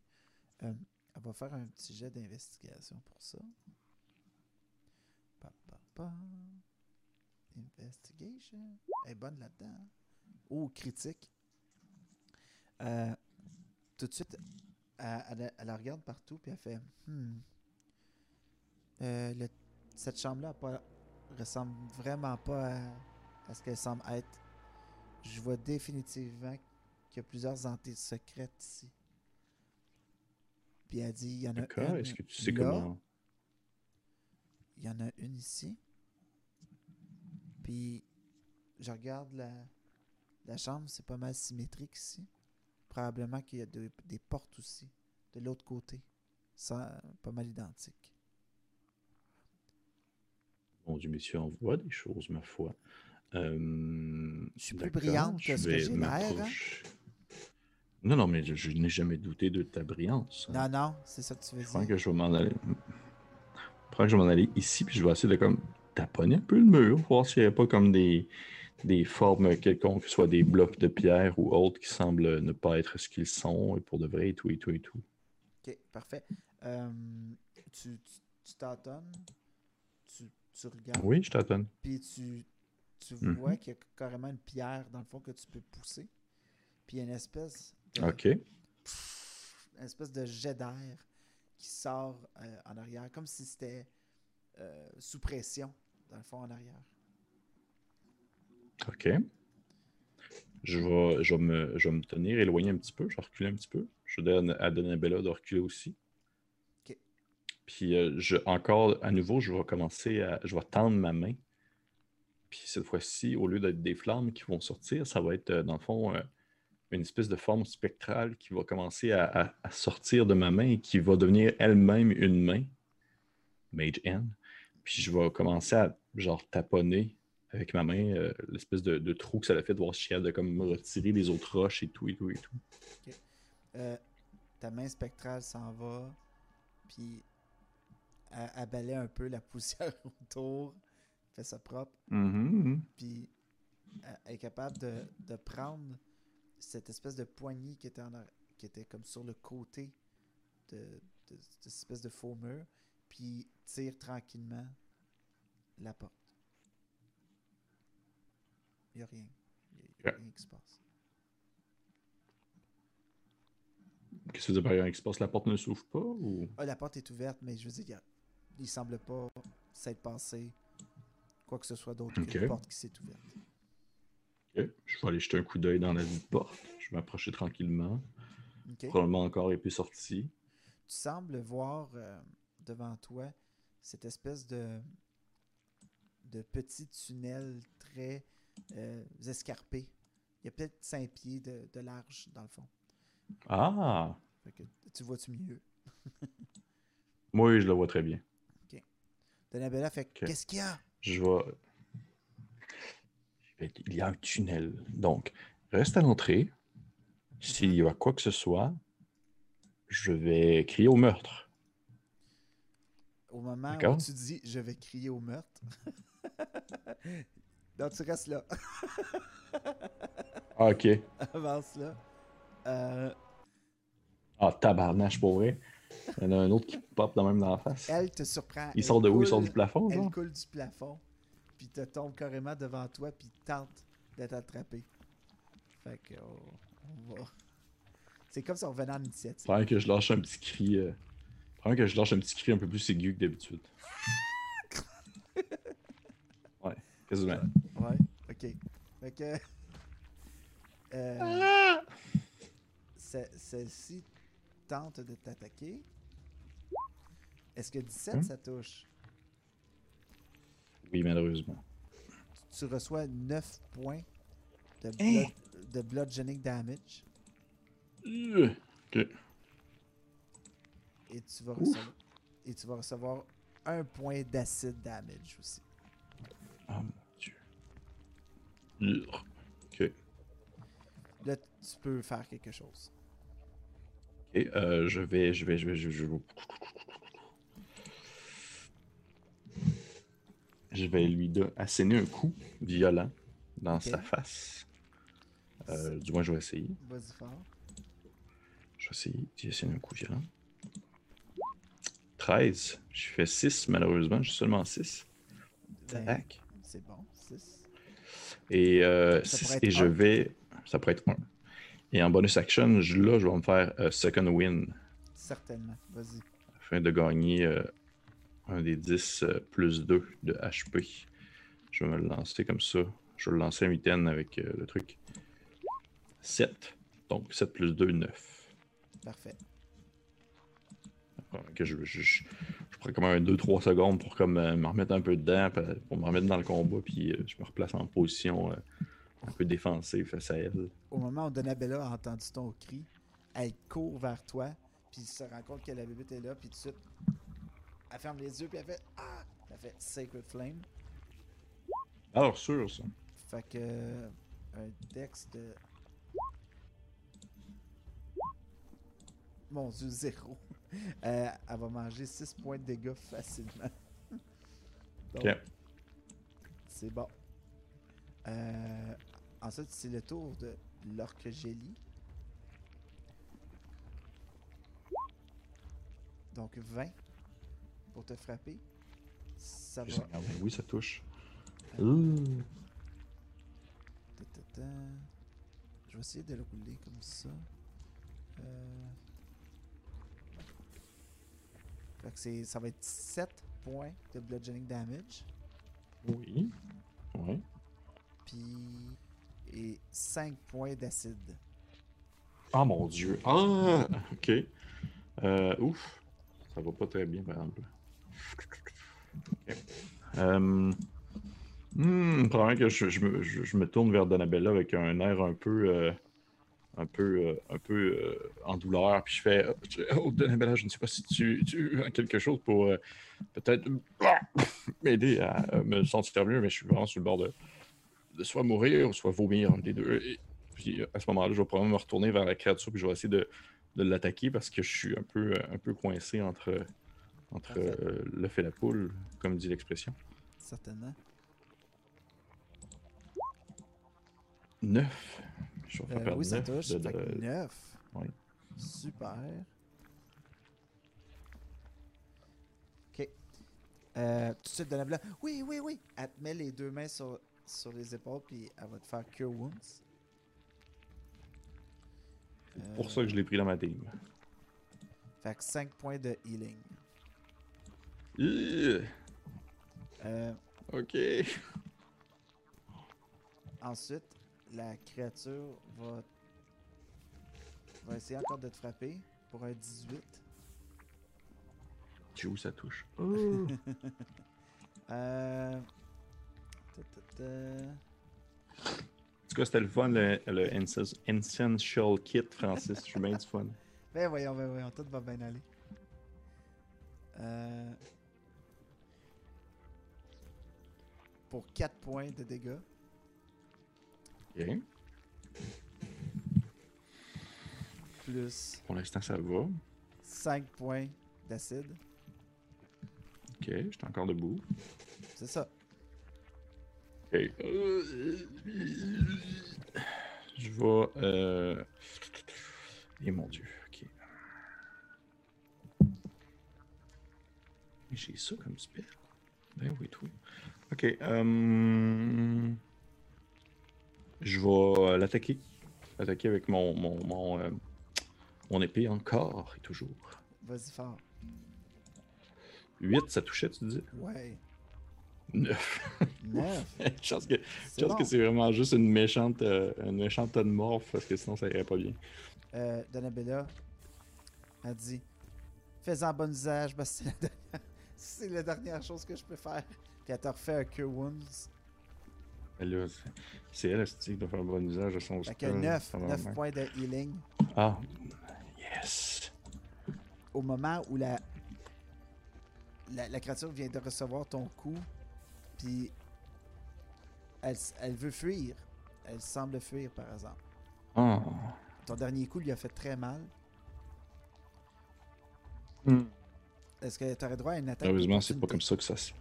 Euh, elle va faire un petit jet d'investigation pour ça. Pa. Investigation. Elle est bonne là-dedans. hein? Oh, critique. Euh, tout de suite, elle, elle- elle la regarde partout puis elle fait Hmm. Euh, le- cette chambre-là ressemble vraiment pas à, à ce qu'elle semble être. Je vois définitivement qu'il y a plusieurs entités secrètes ici. Puis elle dit, il y en a une Est-ce que tu sais là, comment. il y en a une ici. Puis je regarde la, la chambre, c'est pas mal symétrique ici. Probablement qu'il y a de- des portes aussi, de l'autre côté. Ça, pas mal identique. Mon Dieu, monsieur, on voit des choses, ma foi. Euh, Je suis plus brillante que ce que j'ai l'air, hein? Non, non, mais je, je n'ai jamais douté de ta brillance. Non, non, c'est ça que tu veux Je crois dire. que je vais m'en aller. Je crois que je vais m'en aller ici, puis je vais essayer de comme taponner un peu le mur, voir s'il n'y a pas comme des, des formes quelconques, soit des blocs de pierre ou autres qui semblent ne pas être ce qu'ils sont, et pour de vrai, et tout, et tout, et tout. Ok, parfait. Euh, tu tu- tu tâtonnes, tu, tu regardes, Oui, je t'attends. puis tu, tu Mhm. vois qu'il y a carrément une pierre dans le fond que tu peux pousser. Puis il y a une espèce de, OK. une espèce de jet d'air qui sort euh, en arrière, comme si c'était euh, sous pression, dans le fond, en arrière. OK. Je vais, je, vais me, je vais me tenir éloigné un petit peu. Je vais reculer un petit peu. Je donne à Donabella de reculer aussi. OK. Puis, euh, je, encore, à nouveau, je vais commencer à. Je vais tendre ma main. Puis, cette fois-ci, au lieu d'être des flammes qui vont sortir, ça va être, euh, dans le fond, euh, une espèce de forme spectrale qui va commencer à, à- à sortir de ma main et qui va devenir elle-même une main. Mage N. Puis, je vais commencer à, genre, taponner avec ma main euh, l'espèce de, de trou que ça a fait de voir si je suis capable de comme retirer les autres roches et tout et tout et tout. Euh, ta main spectrale s'en va, puis elle, balaie un peu la poussière autour, fait ça propre, Mhm. puis elle, est capable de, de prendre cette espèce de poignée qui était, en qui était comme sur le côté de, de- de cette espèce de faux mur, puis tire tranquillement la porte. Il n'y a rien. Il n'y a, rien qui se passe. Qu'est-ce que dire par exemple, qu'il se passe? La porte ne s'ouvre pas ou? Ah, la porte est ouverte, mais je veux dire, il il semble pas s'être passé quoi que ce soit d'autre Ok. qu'une porte qui s'est ouverte. Ok. Je vais aller jeter un coup d'œil dans la porte. Je vais m'approcher tranquillement. Probablement encore épée sortie. Tu sembles voir euh, devant toi cette espèce de, de petit tunnel très euh, escarpé. Il y a peut-être 5 pieds de, de large dans le fond. Ah! Fait que tu vois-tu mieux? Oui, je le vois très bien. Donabella fait Ok. Qu'est-ce qu'il y a? Je vais- Il y a un tunnel. Donc, reste à l'entrée. S'il y a quoi que ce soit, je vais crier au meurtre. Au moment où tu dis je vais crier au meurtre. non, tu restes là. Ah, ok. Avance là. Euh, Ah, tabarnache pour vrai. Il y en a un autre qui pop dans même dans la face. elle te surprend. Il Elle sort de où? Il sort coule- du plafond, Elle coule du plafond, puis te tombe carrément devant toi, puis tente de t'attraper. Fait que oh, on va. C'est comme si on revenait en initiative. Faudrait que je lâche un petit cri. Euh... Faudrait que je lâche un petit cri un peu plus aigu que d'habitude. ouais, quasiment. Ouais, ok. Fait que. Euh, ce- Celle-ci tente de t'attaquer. Est-ce que 17 Hmm. ça touche? Oui, malheureusement. Tu reçois 9 points de, Hein? blood, de bludgeoning damage Euh, Ok. Et tu vas recevoir, et tu vas recevoir un point d'acid damage aussi. Oh mon dieu. Ok. Là, tu peux faire quelque chose. Ok, euh, je vais, je vais, je vais, je vais, je vais- Je vais lui asséner un coup violent dans sa face. Euh, du moins, je vais essayer. Vas-y fort. Je vais essayer d'y asséner un coup violent. 13. Je fais 6, malheureusement. J'ai seulement 6. Ben, Tac. c'est bon. 6. Et, euh, six- et je vais. Ça pourrait être 1. Et en bonus action, je- là, je vais me faire euh, second win Certainement. Vas-y. afin de gagner euh, un des 10 euh, plus 2 de HP. Je vais me le lancer comme ça. Je vais le lancer un mitaine avec euh, le truc. 7. Donc 7 plus 2, 9. Parfait. Que je, je, je, je prends comme un 2-3 secondes pour comme, euh, me remettre un peu dedans, puis, pour me remettre dans le combat, puis euh, je me replace en position euh, un peu défensive face à elle. Au moment où Donabella a entendu ton cri, elle court vers toi, puis se rend compte que la bébête est là, puis tout de suite, elle ferme les yeux, puis elle fait Ah Elle fait Sacred Flame. Alors sûr, ça. Fait que. euh, Un dex de. Mon dieu, zéro. Euh, elle va manger 6 points de dégâts facilement. Donc, Ok. C'est bon. Euh, ensuite, c'est le tour de l'orque Gélie. Donc 20 pour te frapper. Ça va. Ah ouais, Oui, ça touche. Euh. Je vais essayer de le rouler comme ça. Euh... Fait que c'est- ça va être 7 points de bludgeoning damage. Oui. Ouais. Puis. Et 5 points d'acide. Ah mon dieu. Ah, ok. Euh, ouf. Ça va pas très bien, par exemple. Ok. Hmm, probablement que je, je me, je- je me tourne vers Donabella avec un air un peu. euh, un peu, euh, un peu euh, en douleur, puis je fais Oh, tu- Oh, Donabella, je ne sais pas si tu, tu as quelque chose pour euh, peut-être m'aider à euh, me sentir mieux, mais je suis vraiment sur le bord de, de soit mourir ou soit vomir, des deux. Et puis à ce moment-là, je vais probablement me retourner vers la créature puis je vais essayer de, de l'attaquer parce que je suis un peu, euh, un peu coincé entre, entre euh, l'œuf et la poule, comme dit l'expression. Certainement. 9. Je vais faire Euh, oui, ça 9 touche. de- Fait que de- 9. Oui. Super. Ok. Euh, tout de suite, Donabella. Oui, oui, oui. Elle te met les deux mains sur, sur les épaules, puis elle va te faire Cure Wounds. C'est pour ça que je l'ai pris dans ma team. Fait que 5 points de healing. Ugh. Euh, Ok. ensuite, la créature va, va essayer encore de te frapper pour un 18. Tu où ça touche? Euh... ta, ta, ta. En tout cas, c'était le fun, le, le Essential Kit, Francis. Je suis bien du fun. Ben voyons, ben voyons, tout va bien aller. Euh... Pour 4 points de dégâts. Ok. Plus Pour l'instant, ça va. 5 points d'acide. Ok, je suis encore debout. C'est ça. Ok. Je vais. Euh... Et mon dieu, ok. J'ai ça comme spell? Ben oui, tout. Ok. euh, Je vais l'attaquer. Attaquer avec mon, mon, mon, euh, mon épée encore et toujours. Vas-y fort. 8, ça touchait, tu dis Ouais. 9. 9. chance que C'est Je pense que c'est vraiment juste une méchante, euh, une méchante tonne morph parce que sinon ça irait pas bien. Euh, Donabella a dit Fais-en bon usage, parce que c'est la, dernière- la dernière chose que je peux faire. Puis elle t'a refait un Cure Wounds. C'est- elle qui doit faire bon usage de son Fait spell, 9, ça va 9 bien. points de healing. Ah, yes. Au moment où la, la, la créature vient de recevoir ton coup, puis elle, elle veut fuir. Elle semble fuir, par exemple. Ah. Ton dernier coup lui a fait très mal. Hmm. Est-ce que tu aurais droit à une attaque? Heureusement, c'est pas comme ça que ça se.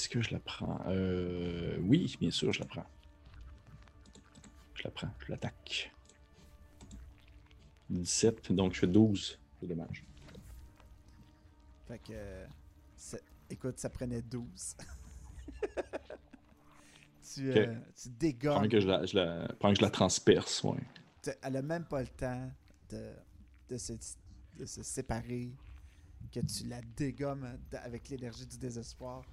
Est-ce que je la prends? Euh... Oui, bien sûr, je la prends. Je la prends, je l'attaque. 17, donc je fais 12 de dommages. Fait que. c'est- Écoute, ça prenait 12. tu, Ok. euh, tu dégommes. Pendant que je la, je la... pendant que je la transperce, ouais. Elle a même pas le temps de, de, se, de se séparer. Que tu la dégommes avec l'énergie du désespoir.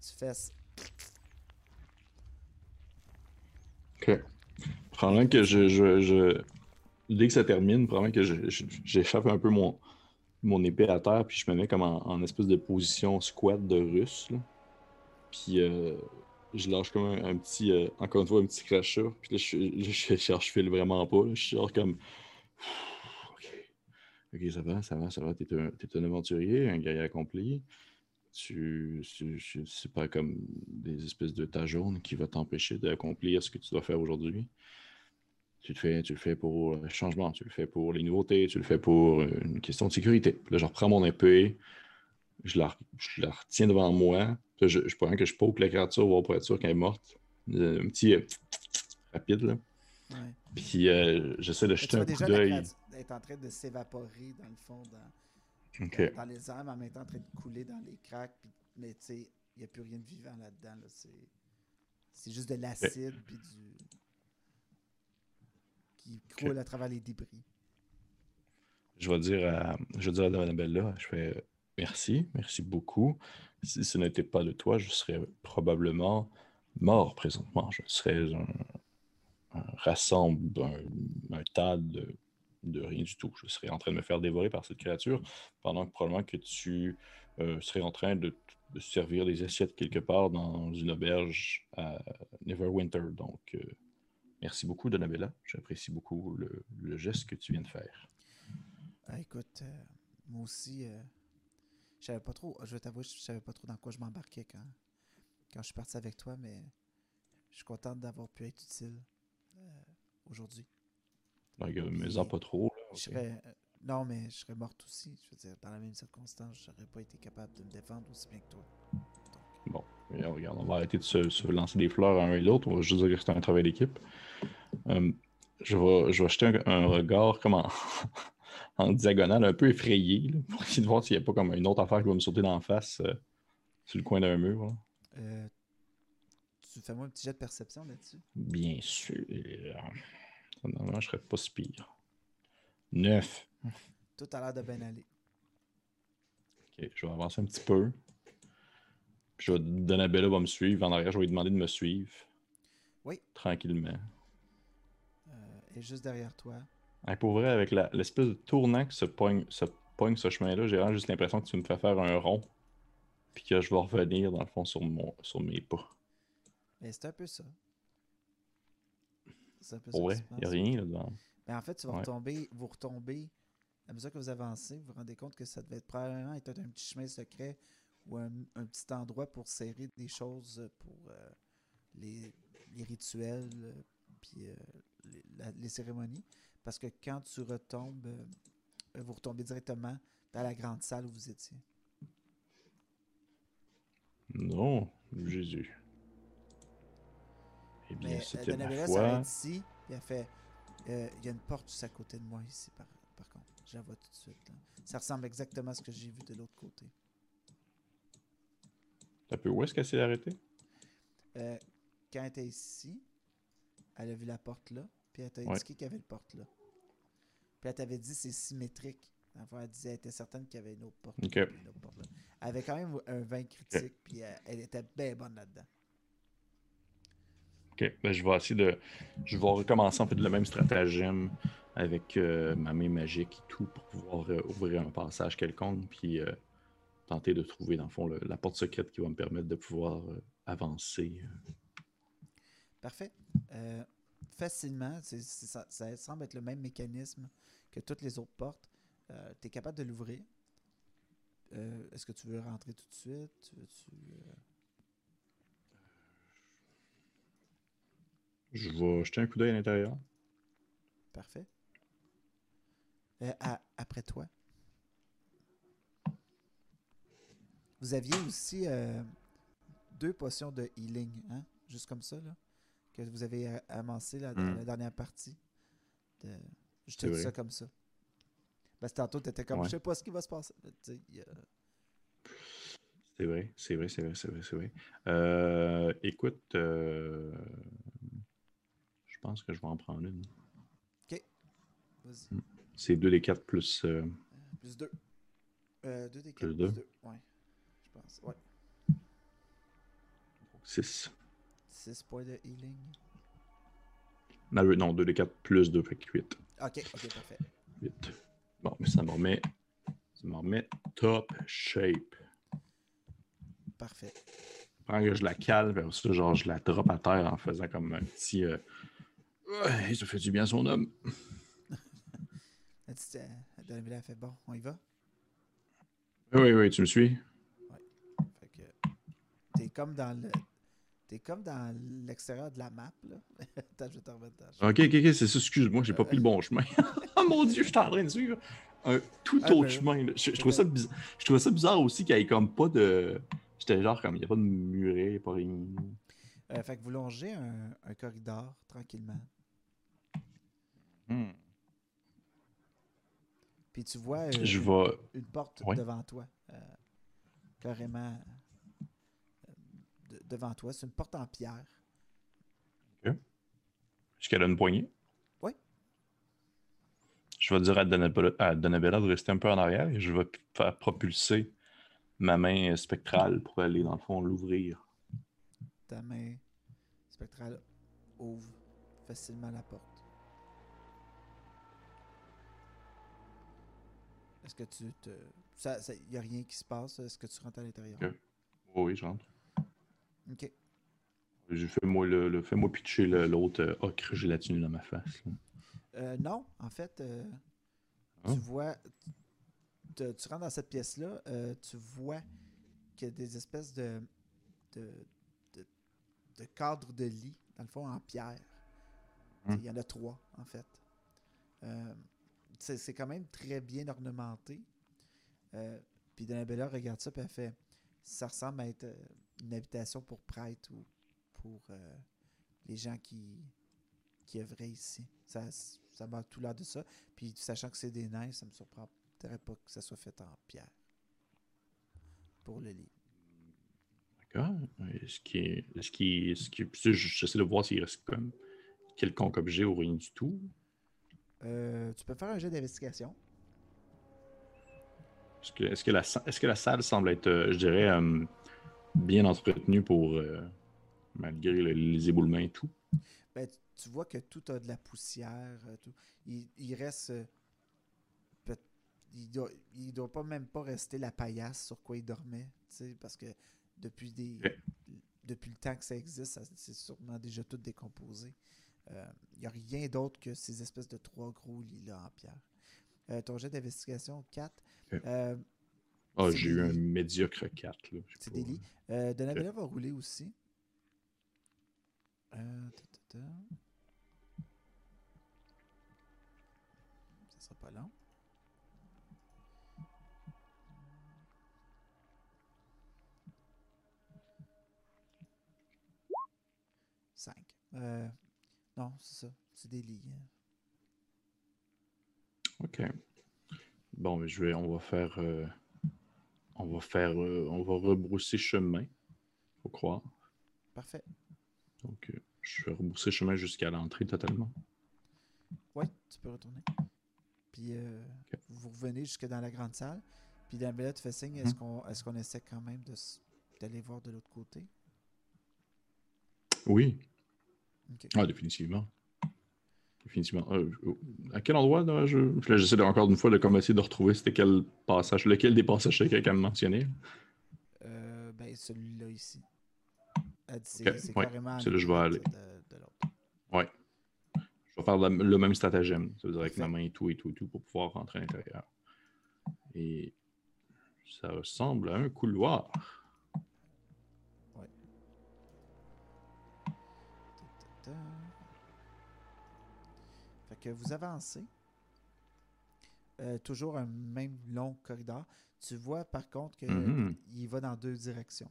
Tu fais. s- Ok. Que je, je, Dès que ça termine, probablement que j'échappe un peu mon, mon épée à terre, puis je me mets comme en, espèce de position squat de russe. là. Puis euh, je lâche comme un, petit. euh, encore une fois, un petit crachat. Puis là, je, je, je, je, file vraiment pas. là. Je suis genre comme. Ok. Ça va, ça va, ça va. T'es un, un aventurier, un guerrier accompli. Tu, tu- c'est pas comme des espèces de tas jaunes qui va t'empêcher d'accomplir ce que tu dois faire aujourd'hui. Tu le fais, tu le fais pour le changement, tu le fais pour les nouveautés, tu le fais pour une question de sécurité. Puis là, je reprends mon épée, je la, je la retiens devant moi, je, je pourrais que je poke la créature pour être sûr qu'elle est morte. Un petit euh, rapide, là. Ouais. Puis euh, j'essaie de jeter un coup d'œil. est en train de s'évaporer dans le fond, dans, Dans les airs, mais en même temps en train de couler dans les cracks. puis- mais tu sais, il n'y a plus rien de vivant là-dedans. Là. C'est, c'est juste de l'acide puis du. qui croule à travers les débris. Je vais dire à, je vais dire à je fais merci, merci beaucoup. Si ce n'était pas de toi, je serais probablement mort présentement. Je serais un, un rassemble, un, un tas de, de rien du tout. Je serais en train de me faire dévorer par cette créature pendant que probablement que tu euh, serais en train de, de servir des assiettes quelque part dans une auberge à Neverwinter. Donc, euh, merci beaucoup, Donabella. J'apprécie beaucoup le- geste que tu viens de faire. Ah, écoute, euh, moi aussi, je savais pas trop, je vais t'avouer, je savais pas trop dans quoi je m'embarquais quand, quand je suis parti avec toi, mais je suis content d'avoir pu être utile aujourd'hui. Donc, euh, pas trop. là, Je ok. serais, euh, non, mais je serais morte aussi. Je veux dire, dans la même circonstance, j'aurais pas été capable de me défendre aussi bien que toi. Bon, et regarde, on va arrêter de se, se lancer des fleurs à un et l'autre. On va juste dire que c'est un travail d'équipe. Euh, je, vais, je vais jeter un, un regard comme en, en diagonale, un peu effrayé, là, pour essayer de voir s'il n'y a pas comme une autre affaire qui va me sauter dans la face euh, sur le coin d'un mur. là. Euh, tu fais-moi un petit jet de perception là-dessus? Bien sûr. Normalement, je serais pas si pire. Neuf. Tout a l'air de bien aller. Ok, je vais avancer un petit peu. Puis je vais, Donabella va me suivre. En arrière, je vais lui demander de me suivre. Oui. Tranquillement. Euh, et juste derrière toi, Hey, pour vrai, avec l'espèce de tournant que se pogne, se pogne ce chemin-là, j'ai vraiment juste l'impression que tu me fais faire un rond. Puis que je vais revenir, dans le fond, sur, mon, sur mes pas. mais c'est un peu ça. Pour vrai, il n'y a rien là-dedans. Mais en fait, tu vas Ouais. retomber, vous retombez, à mesure que vous avancez, vous vous rendez compte que ça devait être probablement être un petit chemin secret ou un, un petit endroit pour serrer des choses pour euh, les, les rituels, euh, puis euh, les, la- les cérémonies. Parce que quand tu retombes, euh, vous retombez directement dans la grande salle où vous étiez. Non, Jésus. Eh bien, Mais euh, c'était ma foi. ici, puis elle fait euh, Il y a une porte juste à côté de moi ici, par, par contre. Je la vois tout de suite. là. Ça ressemble exactement à ce que j'ai vu de l'autre côté. Un peu, où est-ce qu'elle s'est arrêtée? Euh, quand elle était ici, elle a vu la porte là, puis elle t'a Ouais. indiqué qu'il y avait une porte là. Puis elle t'avait dit c'est symétrique. Fond, elle disait elle était certaine qu'il y avait une autre porte. une autre porte là. Elle avait quand même un vin critique, puis elle, elle était bien bonne là-dedans. Ben, je vais de. Je vais recommencer en fait le même stratagème avec euh, ma main magique et tout pour pouvoir euh, ouvrir un passage quelconque, puis euh, tenter de trouver dans le fond la porte secrète qui va me permettre de pouvoir avancer. Parfait. Facilement, ça, semble être le même mécanisme que toutes les autres portes. tu es capable de l'ouvrir. Est-ce que tu veux rentrer tout de suite? Tu euh, Je vais jeter un coup d'œil à l'intérieur. Parfait. Euh, à- après toi. Vous aviez aussi euh, deux potions de healing, hein? Juste comme ça, là. Que vous avez euh, amassé là, dans Hmm. la dernière partie. De... Je te dis ça comme ça. Parce que tantôt, t'étais comme, Ouais. je sais pas ce qui va se passer. C'est vrai, c'est vrai, c'est vrai, c'est vrai, c'est vrai. Euh, écoute, euh, pense que je vais en prendre une. Vas-y. C'est 2 des 4 plus. euh, Plus deux. Euh, deux des quatre. Plus Plus deux. deux. Ouais. Je pense. Ouais. 6. Six points de healing. Non, euh, non 2 des 4 plus 2, fait que 8. Ok, ok, parfait. 8. Bon, mais ça me remet. Ça me remet top shape. Parfait. Que je la cale, vers ça, genre, je la drop à terre en faisant comme un petit. euh, Ouais, ça fait du bien à son homme. Elle dit, euh, Donabella a fait bon, on y va? Oui, oui, tu me suis? Fait que t'es comme dans le. T'es comme dans l'extérieur de la map, là. Attends, je vais te remettre dans Ok, ok, ok, c'est ça, excuse-moi, j'ai pas pris le bon chemin. oh mon dieu, je suis en train de suivre un tout Ah, autre ben, chemin. là. Je, je trouve ça bizarre, je trouve ça bizarre aussi qu'il n'y ait comme pas de. J'étais genre comme, il n'y a pas de muret, pas rien. Euh, fait que vous longez un, un corridor tranquillement. Hmm. Puis tu vois euh, Je une, porte devant toi. euh, carrément euh, de- devant toi. C'est une porte en pierre. Est-ce qu'elle a une poignée? Oui. Je vais dire à Donabella, à Donabella de rester un peu en arrière et je vais faire propulser ma main spectrale pour aller, dans le fond, l'ouvrir. Ta main spectrale ouvre facilement la porte. Est-ce que tu te. Ça, ça, y a rien qui se passe? Est-ce que tu rentres à l'intérieur? Oh oui, je rentre. Ok. Je fais-moi le, le- fais-moi pitcher le- l'autre euh, ocre gélatineux dans ma face. Euh, non, en fait, euh, Ah. tu vois. tu rentres dans cette pièce-là, euh, tu vois qu'il y a des espèces de, de, de, de cadres de lit, dans le fond, en pierre. Hmm. Il y en a trois, en fait. C'est quand même très bien ornementé. Euh, puis Donabella regarde ça, puis elle fait Ça ressemble à être euh, une habitation pour prêtres ou pour euh, les gens qui, qui œuvraient ici. Ça, ça m'a tout l'air de ça. Puis sachant que c'est des nains, ça me surprendrait pas que ça soit fait en pierre. Pour le lit. D'accord. Est-ce qu'il est. Qu'il- puis J'essaie de voir s'il reste comme quelconque objet ou rien du tout. Euh, tu peux faire un jeu d'investigation. Est-ce que, la, que salle semble être, euh, je dirais, euh, bien entretenue pour. malgré le- les éboulements et tout? Ben, tu- vois que tout a de la poussière. tout. Il, il reste. il doit, il doit pas même pas rester la paillasse sur quoi il dormait. Parce que depuis des. Ok. Depuis le temps que ça existe, c'est sûrement déjà tout décomposé. Il n'y a rien d'autre que ces espèces de trois gros lits-là en pierre. Euh, ton jet d'investigation, 4. Ok. Euh, Ah, C'est j'ai eu un médiocre 4. Là. Je sais c'est des lits. Euh, Donabella va rouler aussi. Euh, ta, ta, ta. Ça sera pas long. Cinq. Non, c'est ça. C'est des lits. hein. Ok. Bon, mais je vais, on va faire. euh, on va faire. euh, on va rebrousser chemin. Faut croire. Parfait. Donc, euh, je vais rebrousser chemin jusqu'à l'entrée totalement. Oui, tu peux retourner. Puis euh, vous revenez jusque dans la grande salle. Puis Dambella te fait signe, est-ce qu'on est qu'on essaie quand même d'aller voir de l'autre côté? Oui. Ah, définitivement. Définitivement. Euh, à quel endroit, là, je... J'essaie de- encore une fois de comme essayer de retrouver c'était quel passage, lequel des passages c'est quelqu'un me mentionnait. Euh, ben, celui-là ici. C'est Ok, c'est ouais, carrément c'est là que je vais aller. De, de l'autre. Ouais. Je vais faire la- le même stratagème. Ça veut dire avec ma main et tout et tout et tout pour pouvoir rentrer à l'intérieur. Et ça ressemble à un couloir. Ta, Fait que vous avancez. Euh, toujours un même long corridor. Tu vois par contre qu'il Mhm. va dans deux directions.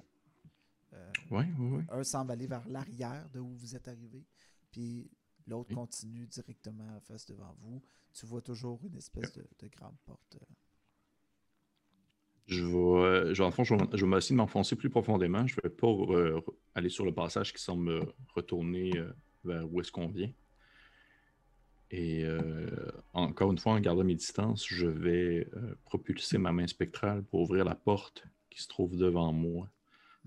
Euh, Oui, oui, oui. un semble aller vers l'arrière de où vous êtes arrivé, puis l'autre Oui. continue directement en face devant vous. Tu vois toujours une espèce de, de grande porte. euh. Je vais, euh, je- fond, je vais, je vais essayer de m'enfoncer plus profondément. Je vais pas euh, aller sur le passage qui semble retourner vers où est-ce qu'on vient. Et euh, encore une fois, en gardant mes distances, je vais euh, propulser ma main spectrale pour ouvrir la porte qui se trouve devant moi,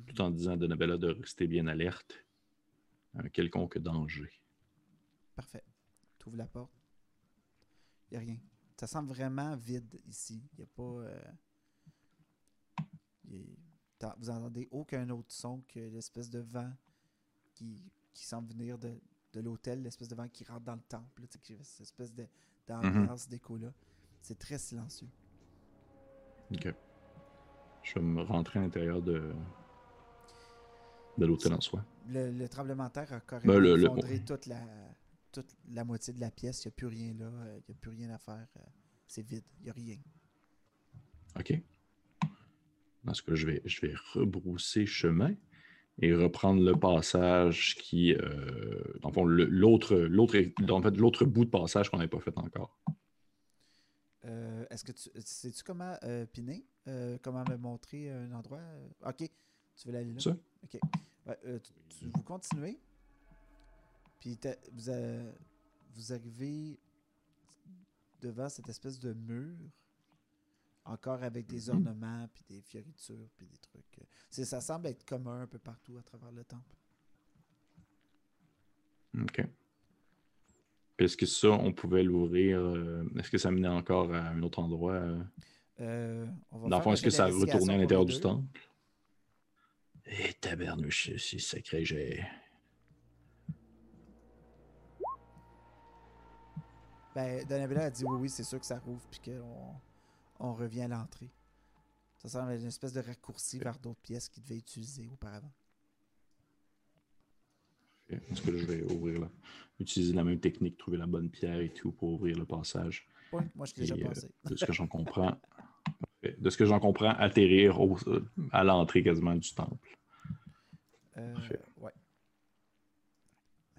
tout en disant à Donabella de rester bien alerte à un quelconque danger. Parfait. Tu ouvres la porte. Il n'y a rien. Ça semble vraiment vide ici. Il n'y a pas. euh, vous entendez aucun autre son que l'espèce de vent qui, qui semble venir de, de l'hôtel, l'espèce de vent qui rentre dans le temple. qui cette espèce d'ambiance, d'écho-là. C'est très silencieux. Ok. Je vais me rentrer à l'intérieur de, de l'hôtel en soi. Le, le tremblement de terre a carrément Ben, le- le- effondré toute, la, toute la moitié de la pièce. Il n'y a plus rien là. euh, Il n'y a plus rien à faire. euh, C'est vide. Il n'y a rien. OK. Dans ce cas, je vais, je vais rebrousser chemin et reprendre le passage qui. Euh, dans le fond, l'autre, l'autre, en fait, l'autre bout de passage qu'on n'avait pas fait encore. Euh, Est-ce que tu sais-tu comment euh, piner Euh, Comment me montrer un endroit? Ok, tu veux aller là? Ça? Ok. Ouais, euh, tu, tu- vous continuez. Puis vous, vous arrivez devant cette espèce de mur, encore avec des Mhm. ornements, puis des fioritures, puis des trucs. C'est, ça semble être commun un peu partout à travers le temple. OK. Est-ce que ça, on pouvait l'ouvrir? euh, est-ce que ça menait encore à un autre endroit? euh? Euh, on va Dans le fond, est-ce que ça retournait à l'intérieur du temple? Et tabernouche, c'est sacré, j'ai. Ben, Donabella a dit oui, oui, c'est sûr que ça rouvre, puis qu'on on revient à l'entrée. Ça semble être une espèce de raccourci vers d'autres pièces qu'il devait utiliser auparavant. Est-ce que je vais ouvrir là? Utiliser la même technique, trouver la bonne pierre et tout pour ouvrir le passage? Oui, moi je l'ai déjà euh, passé. de ce que j'en comprends. Parfait. De ce que j'en comprends, atterrir au- euh, à l'entrée quasiment du temple. Euh, parfait. ouais.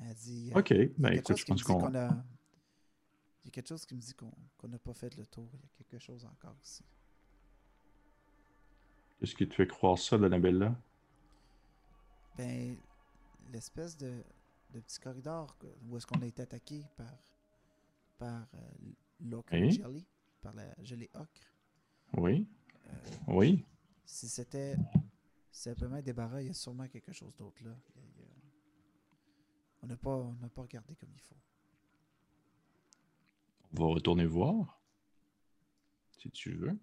Elle dit. euh, OK, ben écoute, je pense qu'on. a. Quelque chose qui me dit qu'on qu'on n'a pas fait le tour. Il y a quelque chose encore ici. Qu'est-ce qui te fait croire ça, Donabella? Ben, l'espèce de, de petit corridor où est-ce qu'on a été attaqué par par euh, l'ocre Oui. jelly, par la gelée ocre. Oui? Euh, Oui? si c'était simplement un débarras, il y a sûrement quelque chose d'autre là. A- On n'a pas, on n'a pas regardé comme il faut. On va retourner voir. Si tu veux.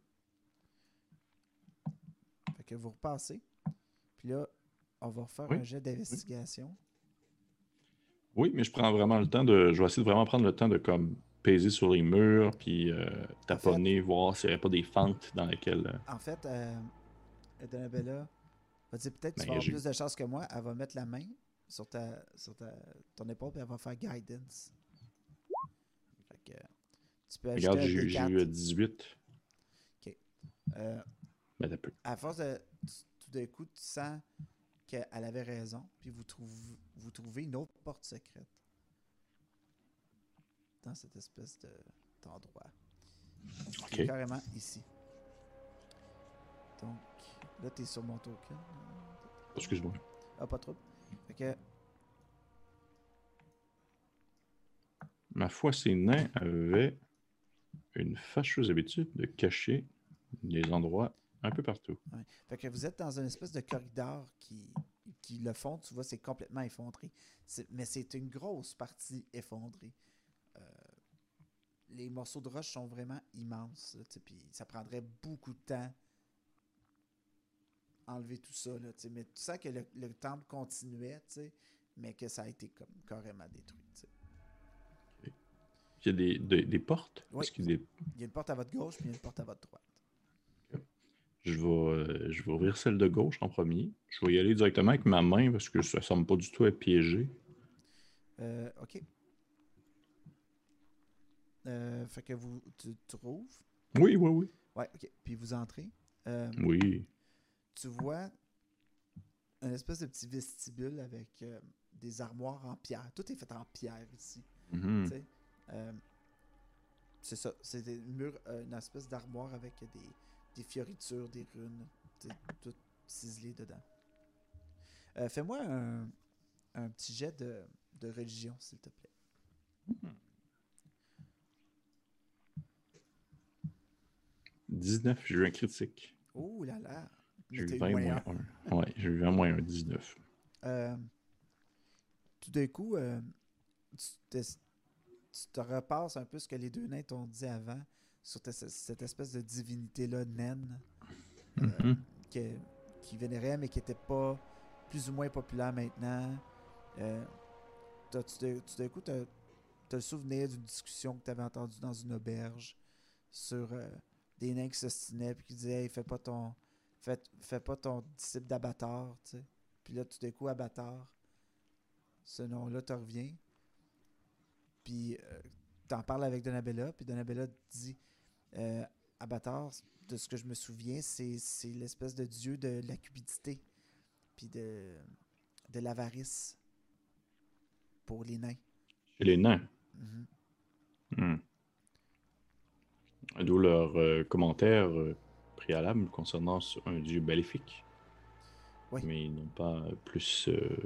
Fait que vous repassez. Puis là, on va refaire Oui. un jet d'investigation. Oui, mais je prends vraiment le temps de. Je vais essayer de vraiment prendre le temps de comme peser sur les murs, puis euh, taponner, voir s'il n'y aurait pas des fentes dans lesquelles. euh, En fait, euh, Donabella va dire peut-être que tu Ben, vas avoir plus de chance que moi. Elle va mettre la main sur, ta, sur ta, ton épaule et elle va faire guidance. Tu peux ajouter Regarde, j'ai j'ai D4. eu euh, 18. Euh, Ben, t'as peu. à force de. Tout d'un coup, tu sens qu'elle avait raison, puis vous, trouve- vous trouvez une autre porte secrète dans cette espèce de d'endroit. Ok. Carrément ici. Donc, là, tu es sur mon token. Excuse-moi. Ah, pas trop. Fait que, Ma foi, ces nains avaient une fâcheuse habitude de cacher des endroits un peu partout. que vous êtes dans une espèce de corridor qui, qui le fond, tu vois, c'est complètement effondré. Mais c'est une grosse partie effondrée. Euh, les morceaux de roche sont vraiment immenses. Puis ça prendrait beaucoup de temps enlever tout ça. Mais tu sens que le, le temple continuait, mais que ça a été comme carrément détruit. Il y a des, des- des portes? Oui. Y a Il y a une porte à votre gauche, puis il y a une porte à votre droite. Je vais, euh, je vais ouvrir celle de gauche en premier. Je vais y aller directement avec ma main parce que ça semble pas du tout être piégé. Euh, ok. Euh, fait que vous tu, tu rouvres? Oui, oui, oui. Ouais, ok. Puis vous entrez. Oui. tu vois un espèce de petit vestibule avec des armoires en pierre. Tout est fait en pierre ici. Mhm. sais? Euh, c'est ça. C'est des murs, euh, une espèce d'armoire avec des, des fioritures, des runes, tout ciselé dedans. Euh, Fais-moi un, un petit jet de, de religion, s'il te plaît. 19, j'ai eu un critique. Oh là là! J'ai eu eu 20 moins moins un. 1. Ouais, j'ai eu 20 moins 1, 19. Euh, tout d'un coup, euh, tu, tu te repasses un peu ce que les deux nains t'ont dit avant sur cette espèce de divinité-là, naine, euh, Mhm. que- qui vénérait, mais qui n'était pas plus ou moins populaire maintenant. Euh, tu d'un coup, tu as, le souvenir d'une discussion que tu avais entendue dans une auberge sur euh, des nains qui s'ostinaient puis qui disaient Hey, fais pas ton fais, fais pas ton disciple sais. Puis là, tout d'un coup, abatteur, ce nom-là te revient. Puis euh, t'en parles avec Donabella, puis Donabella dit euh, Avatar, de ce que je me souviens, c'est l'espèce de dieu de la cupidité, puis de, de l'avarice pour les nains. Chez les nains? Mhm. Hmm. D'où leur euh, commentaire euh, préalable concernant ce- un dieu maléfique. Oui. Mais ils n'ont pas plus euh,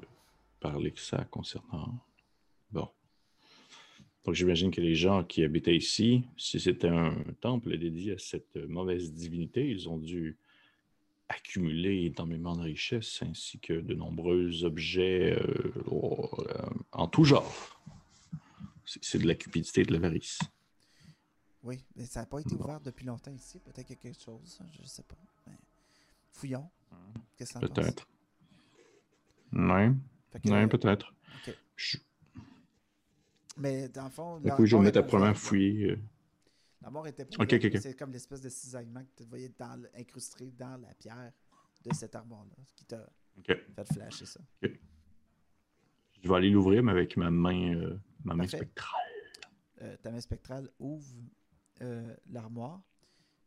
parlé que ça concernant. Bon. Donc j'imagine que les gens qui habitaient ici, si c'était un temple dédié à cette mauvaise divinité, ils ont dû accumuler énormément de richesses ainsi que de nombreux objets euh, oh, euh, en tout genre. C'est de la cupidité et de l'avarice. Oui, mais ça n'a pas été ouvert depuis longtemps ici. Peut-être qu'il y a quelque chose, je ne sais pas. Mais fouillons. Qu'est-ce que? Peut-être. Oui, ouais, peut-être. Je- Mais dans le fond, Du coup, je vais mettre à ouverte. fouiller. La mort était pas Ok, ouverte, ok, mais ok. C'est comme l'espèce de cisaillement que tu voyais dans incrusté dans la pierre de cette armoire-là, ce qui t'a fait flasher ça. Je vais aller l'ouvrir, mais avec ma main, euh, ma main spectrale. Euh, ta main spectrale ouvre euh, l'armoire,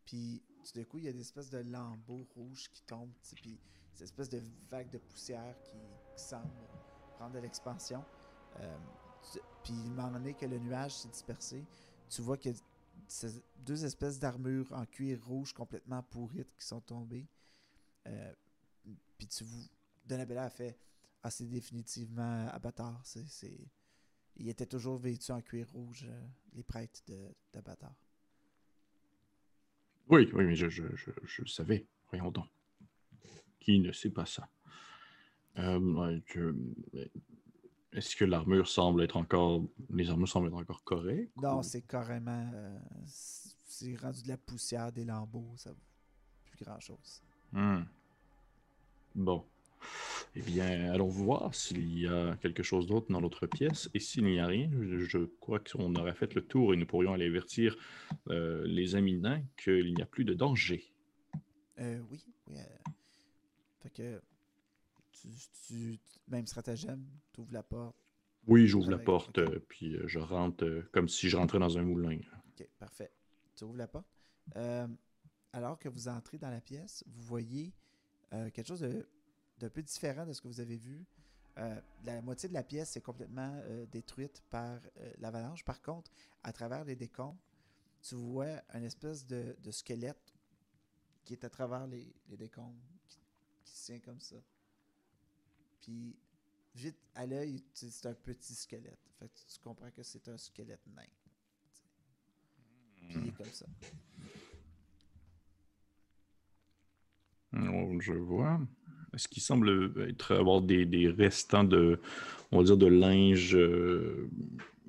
puis tout d'un coup, il y a des espèces de lambeaux rouges qui tombent, puis ces espèces de vagues de poussière qui, qui semblent prendre de l'expansion. Puis, il moment donné que le nuage s'est dispersé, tu vois a ces deux espèces d'armures en cuir rouge complètement pourrites qui sont tombées. Euh, puis tu vous... Donabella a fait Ah, c'est définitivement Abatar. C'est. Il était toujours vêtu en cuir rouge, euh, les prêtres de, d'Abatar. Oui, oui, mais je, je, je, je le savais. Voyons donc. Qui ne sait pas ça? Euh, je- Est-ce que l'armure semble être encore. Les armures semblent être encore correctes? Non, ou- c'est carrément. euh, c'est rendu de la poussière, des lambeaux, ça vaut plus grand chose. Hmm. Bon. Eh bien, allons voir s'il y a quelque chose d'autre dans l'autre pièce. Et s'il n'y a rien, je, je crois qu'on aurait fait le tour et nous pourrions aller avertir euh, les amis nains qu'il n'y a plus de danger. Euh, oui, oui. euh, fait que. Tu, tu- même stratagème, tu ouvres la porte. Oui, j'ouvre la porte, euh, puis euh, je rentre euh, comme si je rentrais dans un moulin. Ok, parfait. Tu ouvres la porte. Euh, alors que vous entrez dans la pièce, vous voyez euh, quelque chose de- d'un peu différent de ce que vous avez vu. Euh, la moitié de la pièce est complètement détruite par l'avalanche. Par contre, à travers les décombres, tu vois un espèce de, de squelette qui est à travers les, les décombres, qui, qui se tient comme ça. Puis, vite à l'œil, c'est un petit squelette. Fait que tu comprends que c'est un squelette nain. Puis il est comme ça. Oh, je vois. Est-ce qu'il semble être avoir des, des restants de, on va dire, de linge euh,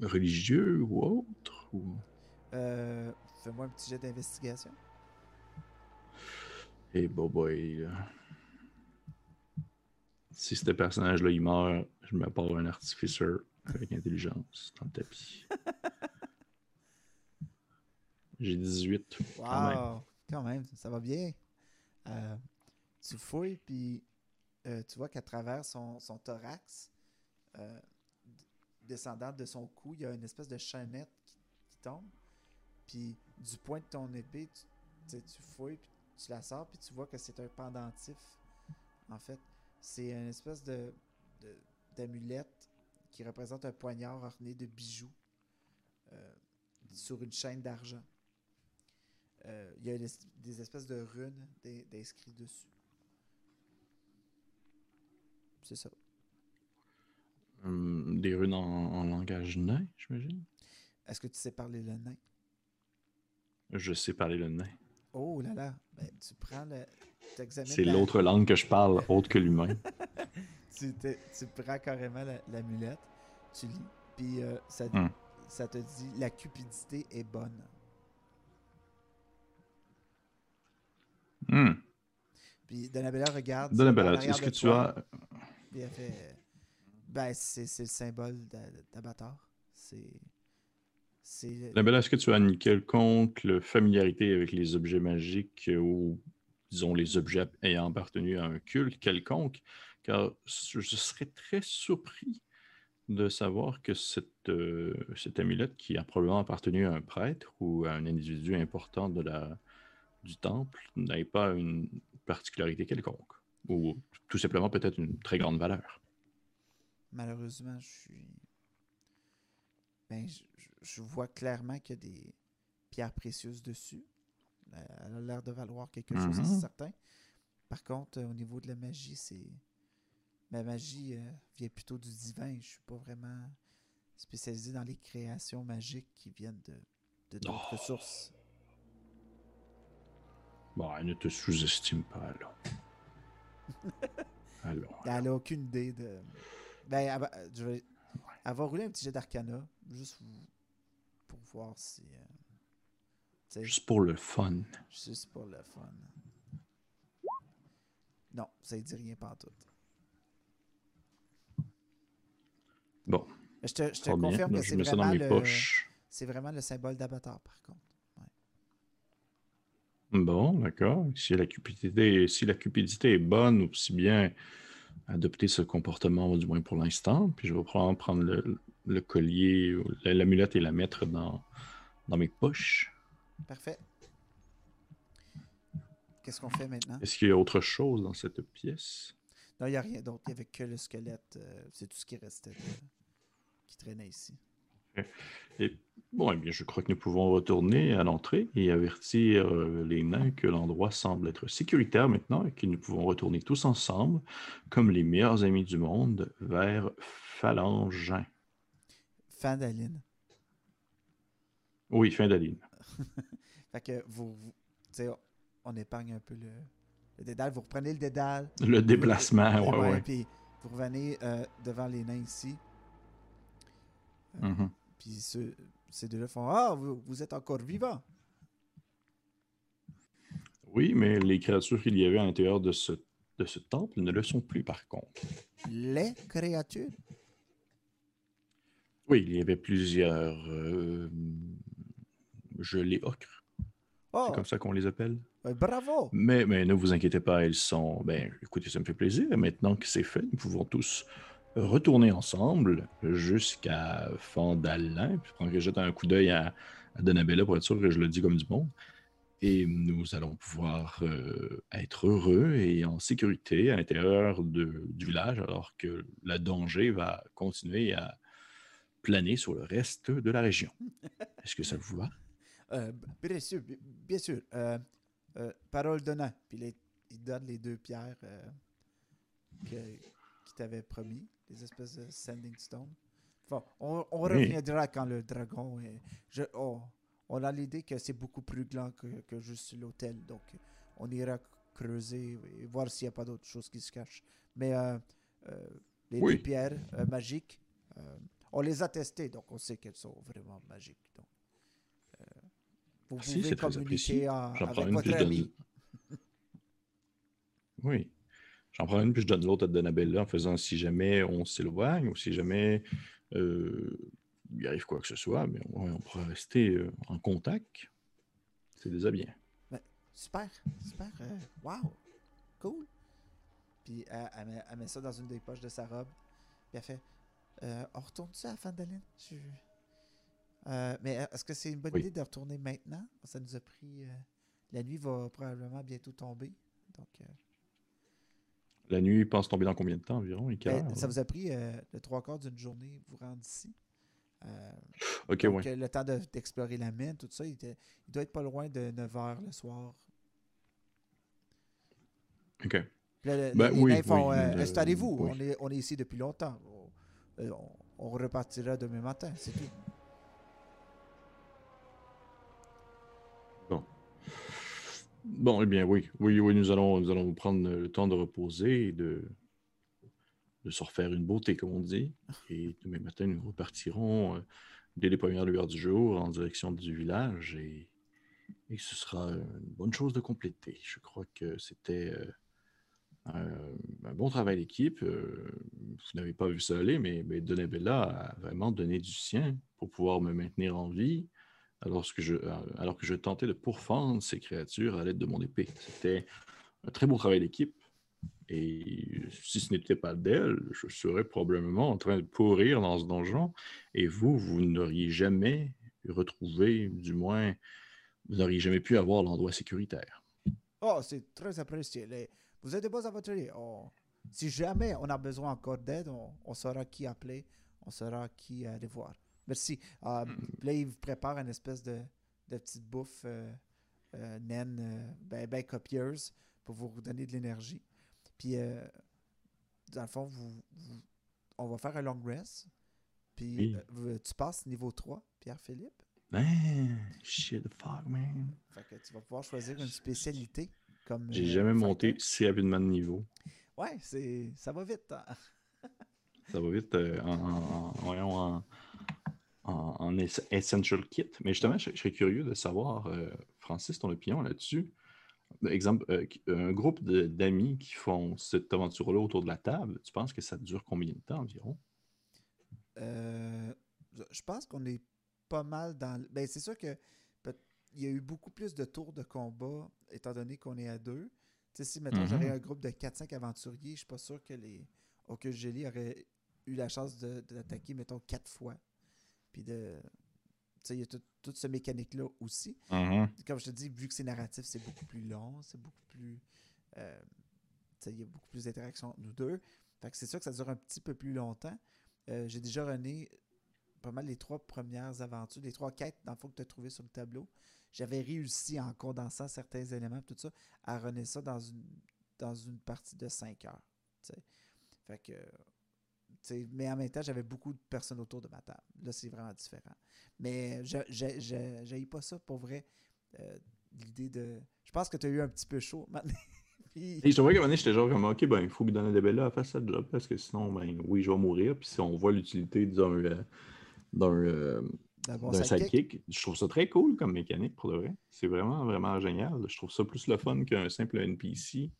religieux ou autre? ou- Euh, Fais-moi un petit jet d'investigation. Eh boy, boy. là. Si ce personnage-là, il meurt, je me pars un artificer avec intelligence dans le tapis. J'ai 18. Wow! Quand même. Quand même, ça va bien. Euh, tu fouilles, puis euh, tu vois qu'à travers son, son thorax, euh, descendant de son cou, il y a une espèce de chaînette qui, qui tombe. Puis du point de ton épée, tu, tu fouilles, puis tu la sors, puis tu vois que c'est un pendentif. En fait, c'est une espèce de d'amulette qui représente un poignard orné de bijoux euh, sur une chaîne d'argent. Euh, Il y a une des espèces de runes d'in- d'inscrits dessus. C'est ça. Hum, des runes en, en langage nain, j'imagine? Est-ce que tu sais parler le nain? Je sais parler le nain. Oh là là! Ben, tu prends le. C'est la- l'autre langue que je parle, autre que l'humain. Tu, tu prends carrément la- l'amulette, tu lis, puis euh, ça, Hmm. ça te dit la cupidité est bonne. Hmm. Puis Donabella regarde. Donabella, est-ce que tu as. Puis elle fait. Ben, c'est c'est le symbole d'A- d'Avatar. C'est. Donabella, est-ce que tu as une quelconque familiarité avec les objets magiques ou, disons, les objets ayant appartenu à un culte quelconque? Car je je serais très surpris de savoir que cette, euh, cette amulette qui a probablement appartenu à un prêtre ou à un individu important de la, du temple n'ait pas une particularité quelconque, ou tout simplement peut-être une très grande valeur. Malheureusement, je suis. Ben, je, vois clairement qu'il y a des pierres précieuses dessus. Elle a l'air de valoir quelque chose, c'est mhm. certain. Par contre, au niveau de la magie, c'est. Ma magie euh, vient plutôt du divin. Je suis pas vraiment spécialisé dans les créations magiques qui viennent de d'autres oh. sources. Bon, elle ne te sous-estime pas, alors. alors. Elle n'a aucune idée de. Ben, je vais. Elle va rouler un petit jet d'arcana, juste pour voir si. Euh, juste pour le fun. Juste pour le fun. Non, ça ne dit rien pas tout. Bon. Je te, je te confirme que c'est vraiment, le, c'est vraiment le symbole d'avatar, par contre. Bon, d'accord. Si la cupidité, si la cupidité est bonne, aussi bien adopter ce comportement, du moins pour l'instant. Puis je vais prendre, prendre le, collier, l'amulette et la mettre dans, dans mes poches. Parfait. Qu'est-ce qu'on fait maintenant? Est-ce qu'il y a autre chose dans cette pièce? Non, il n'y a rien d'autre. Il n'y avait que le squelette. Euh, c'est tout ce qui restait qui traînait ici. Et bon, eh bien, je crois que nous pouvons retourner à l'entrée et avertir euh, les nains que l'endroit semble être sécuritaire maintenant et que nous pouvons retourner tous ensemble, comme les meilleurs amis du monde, vers Phalangin. Fin d'Aline. Oui, fin d'Aline. fait que vous, vous on épargne un peu le, le, dédale. Vous reprenez le dédale. Le déplacement, oui, oui. Puis vous revenez euh, devant les nains ici. Mm-hmm. Puis ces deux-là font Ah, vous, êtes encore vivant. Oui, mais les créatures qu'il y avait à l'intérieur de ce, de ce temple ne le sont plus, par contre. Les créatures? Oui, il y avait plusieurs euh, gelées ocres. C'est oh! comme ça qu'on les appelle. Euh, bravo! Mais, mais ne vous inquiétez pas, elles sont. Ben, écoutez, ça me fait plaisir. Maintenant que c'est fait, nous pouvons tous retourner ensemble jusqu'à Fandalin. Puis prendre que jette un coup d'œil à, Donabella pour être sûr que je le dis comme du monde. Et nous allons pouvoir euh, être heureux et en sécurité à l'intérieur du village, alors que la danger va continuer à planer sur le reste de la région. Est-ce que ça vous va? Euh, bien sûr, bien sûr. Euh, parole donnant. Puis il donne les deux pierres qu'il t'avait promis les espèces de Sending Stone. Enfin, on, reviendra quand le dragon est. Je, oh, on a l'idée que c'est beaucoup plus grand que, juste l'hôtel. Donc, on ira creuser et voir s'il n'y a pas d'autres choses qui se cachent. Mais euh, euh, les pierres euh, magiques, on les a testées, donc on sait qu'elles sont vraiment magiques. Donc, vous pouvez communiquer avec votre ami. Oui. J'en prends une, puis je donne l'autre à Donabella en faisant si jamais on s'éloigne ou si jamais euh, il arrive quoi que ce soit, mais on, pourra rester euh, en contact. C'est déjà bien. Ben, super, super. Euh, wow, cool. Puis elle, met, ça dans une des poches de sa robe. Puis elle fait On retourne-tu à Fandaline? Mais est-ce que c'est une bonne idée de retourner maintenant? Ça nous a pris. la nuit va probablement bientôt tomber. Donc. La nuit pense tomber dans combien de temps environ? Ben, ça vous a pris euh, le trois quarts d'une journée vous rendre ici. Euh, ok, donc, euh, le temps d'explorer la mine, tout ça, il, doit être pas loin de 9 h le soir. OK. ben, les oui, font Installez-vous, on, est, on est ici depuis longtemps. On, on repartira demain matin, c'est tout. Bon, eh bien, oui. Oui, oui, nous allons, nous allons prendre le temps de reposer et de, de se refaire une beauté, comme on dit. Et demain matin, nous repartirons euh, dès les premières lueurs du jour en direction du village et, et, ce sera une bonne chose de compléter. Je crois que c'était euh, un, bon travail d'équipe. Euh, vous n'avez pas vu ça aller, mais, mais Donabella a vraiment donné du sien pour pouvoir me maintenir en vie alors que je, euh, alors que je tentais de pourfendre ces créatures à l'aide de mon épée. C'était un très beau travail d'équipe. Et si ce n'était pas d'elle, je serais probablement en train de pourrir dans ce donjon. Et vous, vous n'auriez jamais retrouvé, du moins vous n'auriez jamais pu avoir l'endroit sécuritaire. Oh, c'est très apprécié. Vous êtes de bons aventuriers. Oh. Si jamais on a besoin encore d'aide, on, saura qui appeler, on saura qui aller voir. Merci. Euh, là, il vous prépare une espèce de, de petite bouffe euh, euh, naine, euh, ben, ben, copieuse pour vous donner de l'énergie. Puis, dans le fond, vous, on va faire un long rest. Puis, tu passes niveau 3, Pierre-Philippe. Man, shit the fuck, man. Fait que tu vas pouvoir choisir une spécialité. comme J'ai jamais monté si rapidement de niveau. Ouais, c'est ça va vite. Hein. ça va vite en, en, en, Essential Kit. Mais justement, je, serais curieux de savoir, euh, Francis, ton opinion là-dessus. Exemple, euh, un groupe d'amis qui font cette aventure-là autour de la table, tu penses que ça dure combien de temps environ? Euh, je pense qu'on est pas mal dans. Ben, c'est sûr que il y a eu beaucoup plus de tours de combat étant donné qu'on est à deux. Si maintenant j'aurais mm-hmm. un groupe de 4-5 aventuriers, je suis pas sûr que les Ocus Jelly auraient eu la chance d'attaquer, mettons, quatre fois. Puis de. Tu sais, il y a toute ce mécanique-là aussi. Mm-hmm. Comme je te dis, vu que c'est narratif, c'est beaucoup plus long, c'est beaucoup plus. Euh, tu sais, il y a beaucoup plus d'interactions entre nous deux. Fait que c'est sûr que ça dure un petit peu plus longtemps. Euh, j'ai déjà runné pas mal les trois premières aventures, les trois quêtes, dans le fond, que tu as trouvé sur le tableau. J'avais réussi, en condensant certains éléments, tout ça, à runner ça dans une, dans une partie de 5 heures. Fait que mais en même temps, j'avais beaucoup de personnes autour de ma table. Là, c'est vraiment différent. Mais j'ai pas ça pour vrai. Euh, l'idée de. Je pense que tu as eu un petit peu chaud maintenant. Puis... Et je te vois qu'à un moment j'étais genre comme OK, ben il faut lui donner des belles à faire ça job parce que sinon, ben oui, je vais mourir. Puis si on voit l'utilité d'un euh, euh, sidekick, je trouve ça très cool comme mécanique pour de vrai. C'est vraiment, vraiment génial. Je trouve ça plus le fun qu'un simple NPC.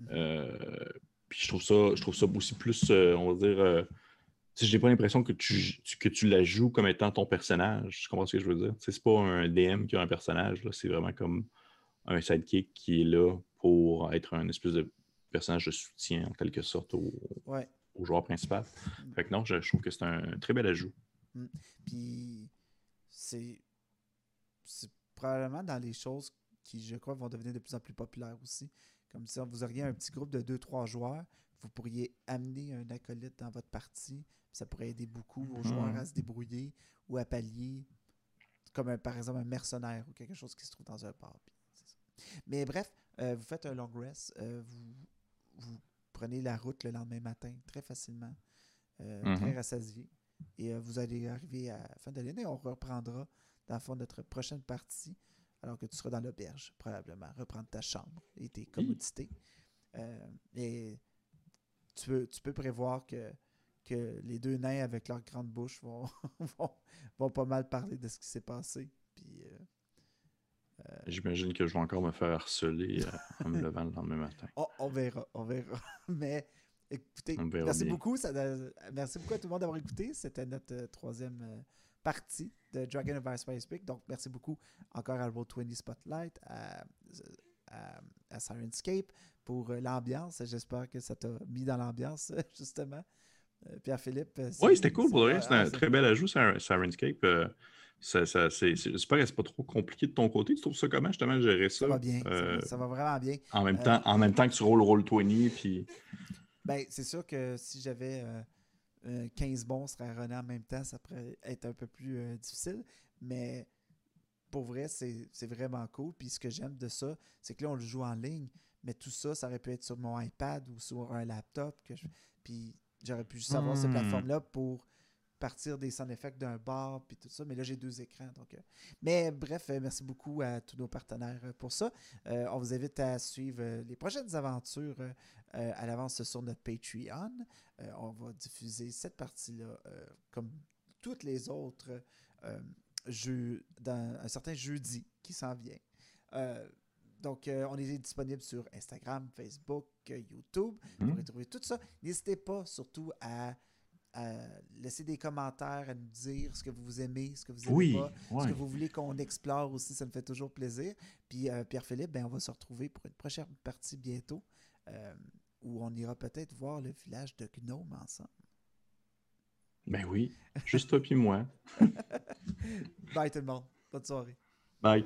Mm-hmm. Euh, puis je trouve ça, je trouve ça aussi plus, euh, on va dire, euh, j'ai pas l'impression que tu, que tu la joues comme étant ton personnage. Tu comprends ce que je veux dire? C'est pas un DM qui a un personnage, c'est vraiment comme un sidekick qui est là pour être un espèce de personnage de soutien en quelque sorte au, joueur principal. Fait que non, je, trouve que c'est un très bel ajout. Mm. Puis c'est probablement dans les choses qui, je crois, vont devenir de plus en plus populaires aussi. Comme si vous auriez un petit groupe de 2-3 joueurs, vous pourriez amener un acolyte dans votre partie. Ça pourrait aider beaucoup vos joueurs à se débrouiller ou à pallier, comme par exemple un mercenaire ou quelque chose qui se trouve dans un pub. Mais bref, euh, vous faites un long rest, euh, vous, prenez la route le lendemain matin très facilement, euh, mm-hmm. très rassasié. Et vous allez arriver à la fin de l'année. On reprendra dans le fond notre prochaine partie alors que tu seras dans l'auberge, probablement, reprendre ta chambre et tes commodités. Euh, et tu peux, tu peux prévoir que, que les deux nains avec leur grande bouche vont, vont, pas mal parler de ce qui s'est passé. Puis, euh, euh, J'imagine que je vais encore me faire harceler en me levant le lendemain matin. Oh, on verra, on verra. Mais écoutez, merci beaucoup. Ça, merci beaucoup à tout le monde d'avoir écouté. C'était notre troisième partie de Dragon of Ice Peak. Donc, merci beaucoup encore à Roll20 Spotlight, à, à, Sirenscape pour euh, l'ambiance. J'espère que ça t'a mis dans l'ambiance, justement. Euh, Pierre-Philippe. Euh, oui, c'était cool pour vrai. C'était un très bel ajout, Sirenscape. Ça, ça, J'espère que c'est pas trop compliqué de ton côté. Tu trouves ça comment justement gérer ça? Ça? va bien. ça, va, vraiment bien. En même, temps, en même temps que tu roules Roll 20 puis. Ben, c'est sûr que si j'avais 15 bons serait à en même temps, ça pourrait être un peu plus euh, difficile. Mais pour vrai, c'est vraiment cool. Puis ce que j'aime de ça, c'est que là, on le joue en ligne. Mais tout ça, ça aurait pu être sur mon iPad ou sur un laptop. Que Puis j'aurais pu juste avoir cette hmm. plateforme-là pour partir des sound effects d'un bar puis tout ça. Mais là, j'ai deux écrans. Donc, euh. Mais bref, euh, merci beaucoup à tous nos partenaires pour ça. on vous invite à suivre les prochaines aventures à l'avance sur notre Patreon. Euh, on va diffuser cette partie-là euh, comme toutes les autres euh, jeux dans un certain jeudi qui s'en vient. donc, on est disponible sur Instagram, Facebook, YouTube. Vous pourrez trouver tout ça. N'hésitez pas surtout à laisser des commentaires, à nous dire ce que vous aimez, ce que vous aimez pas, ce que vous voulez qu'on explore aussi, ça me fait toujours plaisir. Puis Pierre-Philippe, ben, on va se retrouver pour une prochaine partie bientôt où on ira peut-être voir le village de Gnome ensemble. Ben oui, juste toi puis moi. Bye tout le monde. Bonne soirée. Bye.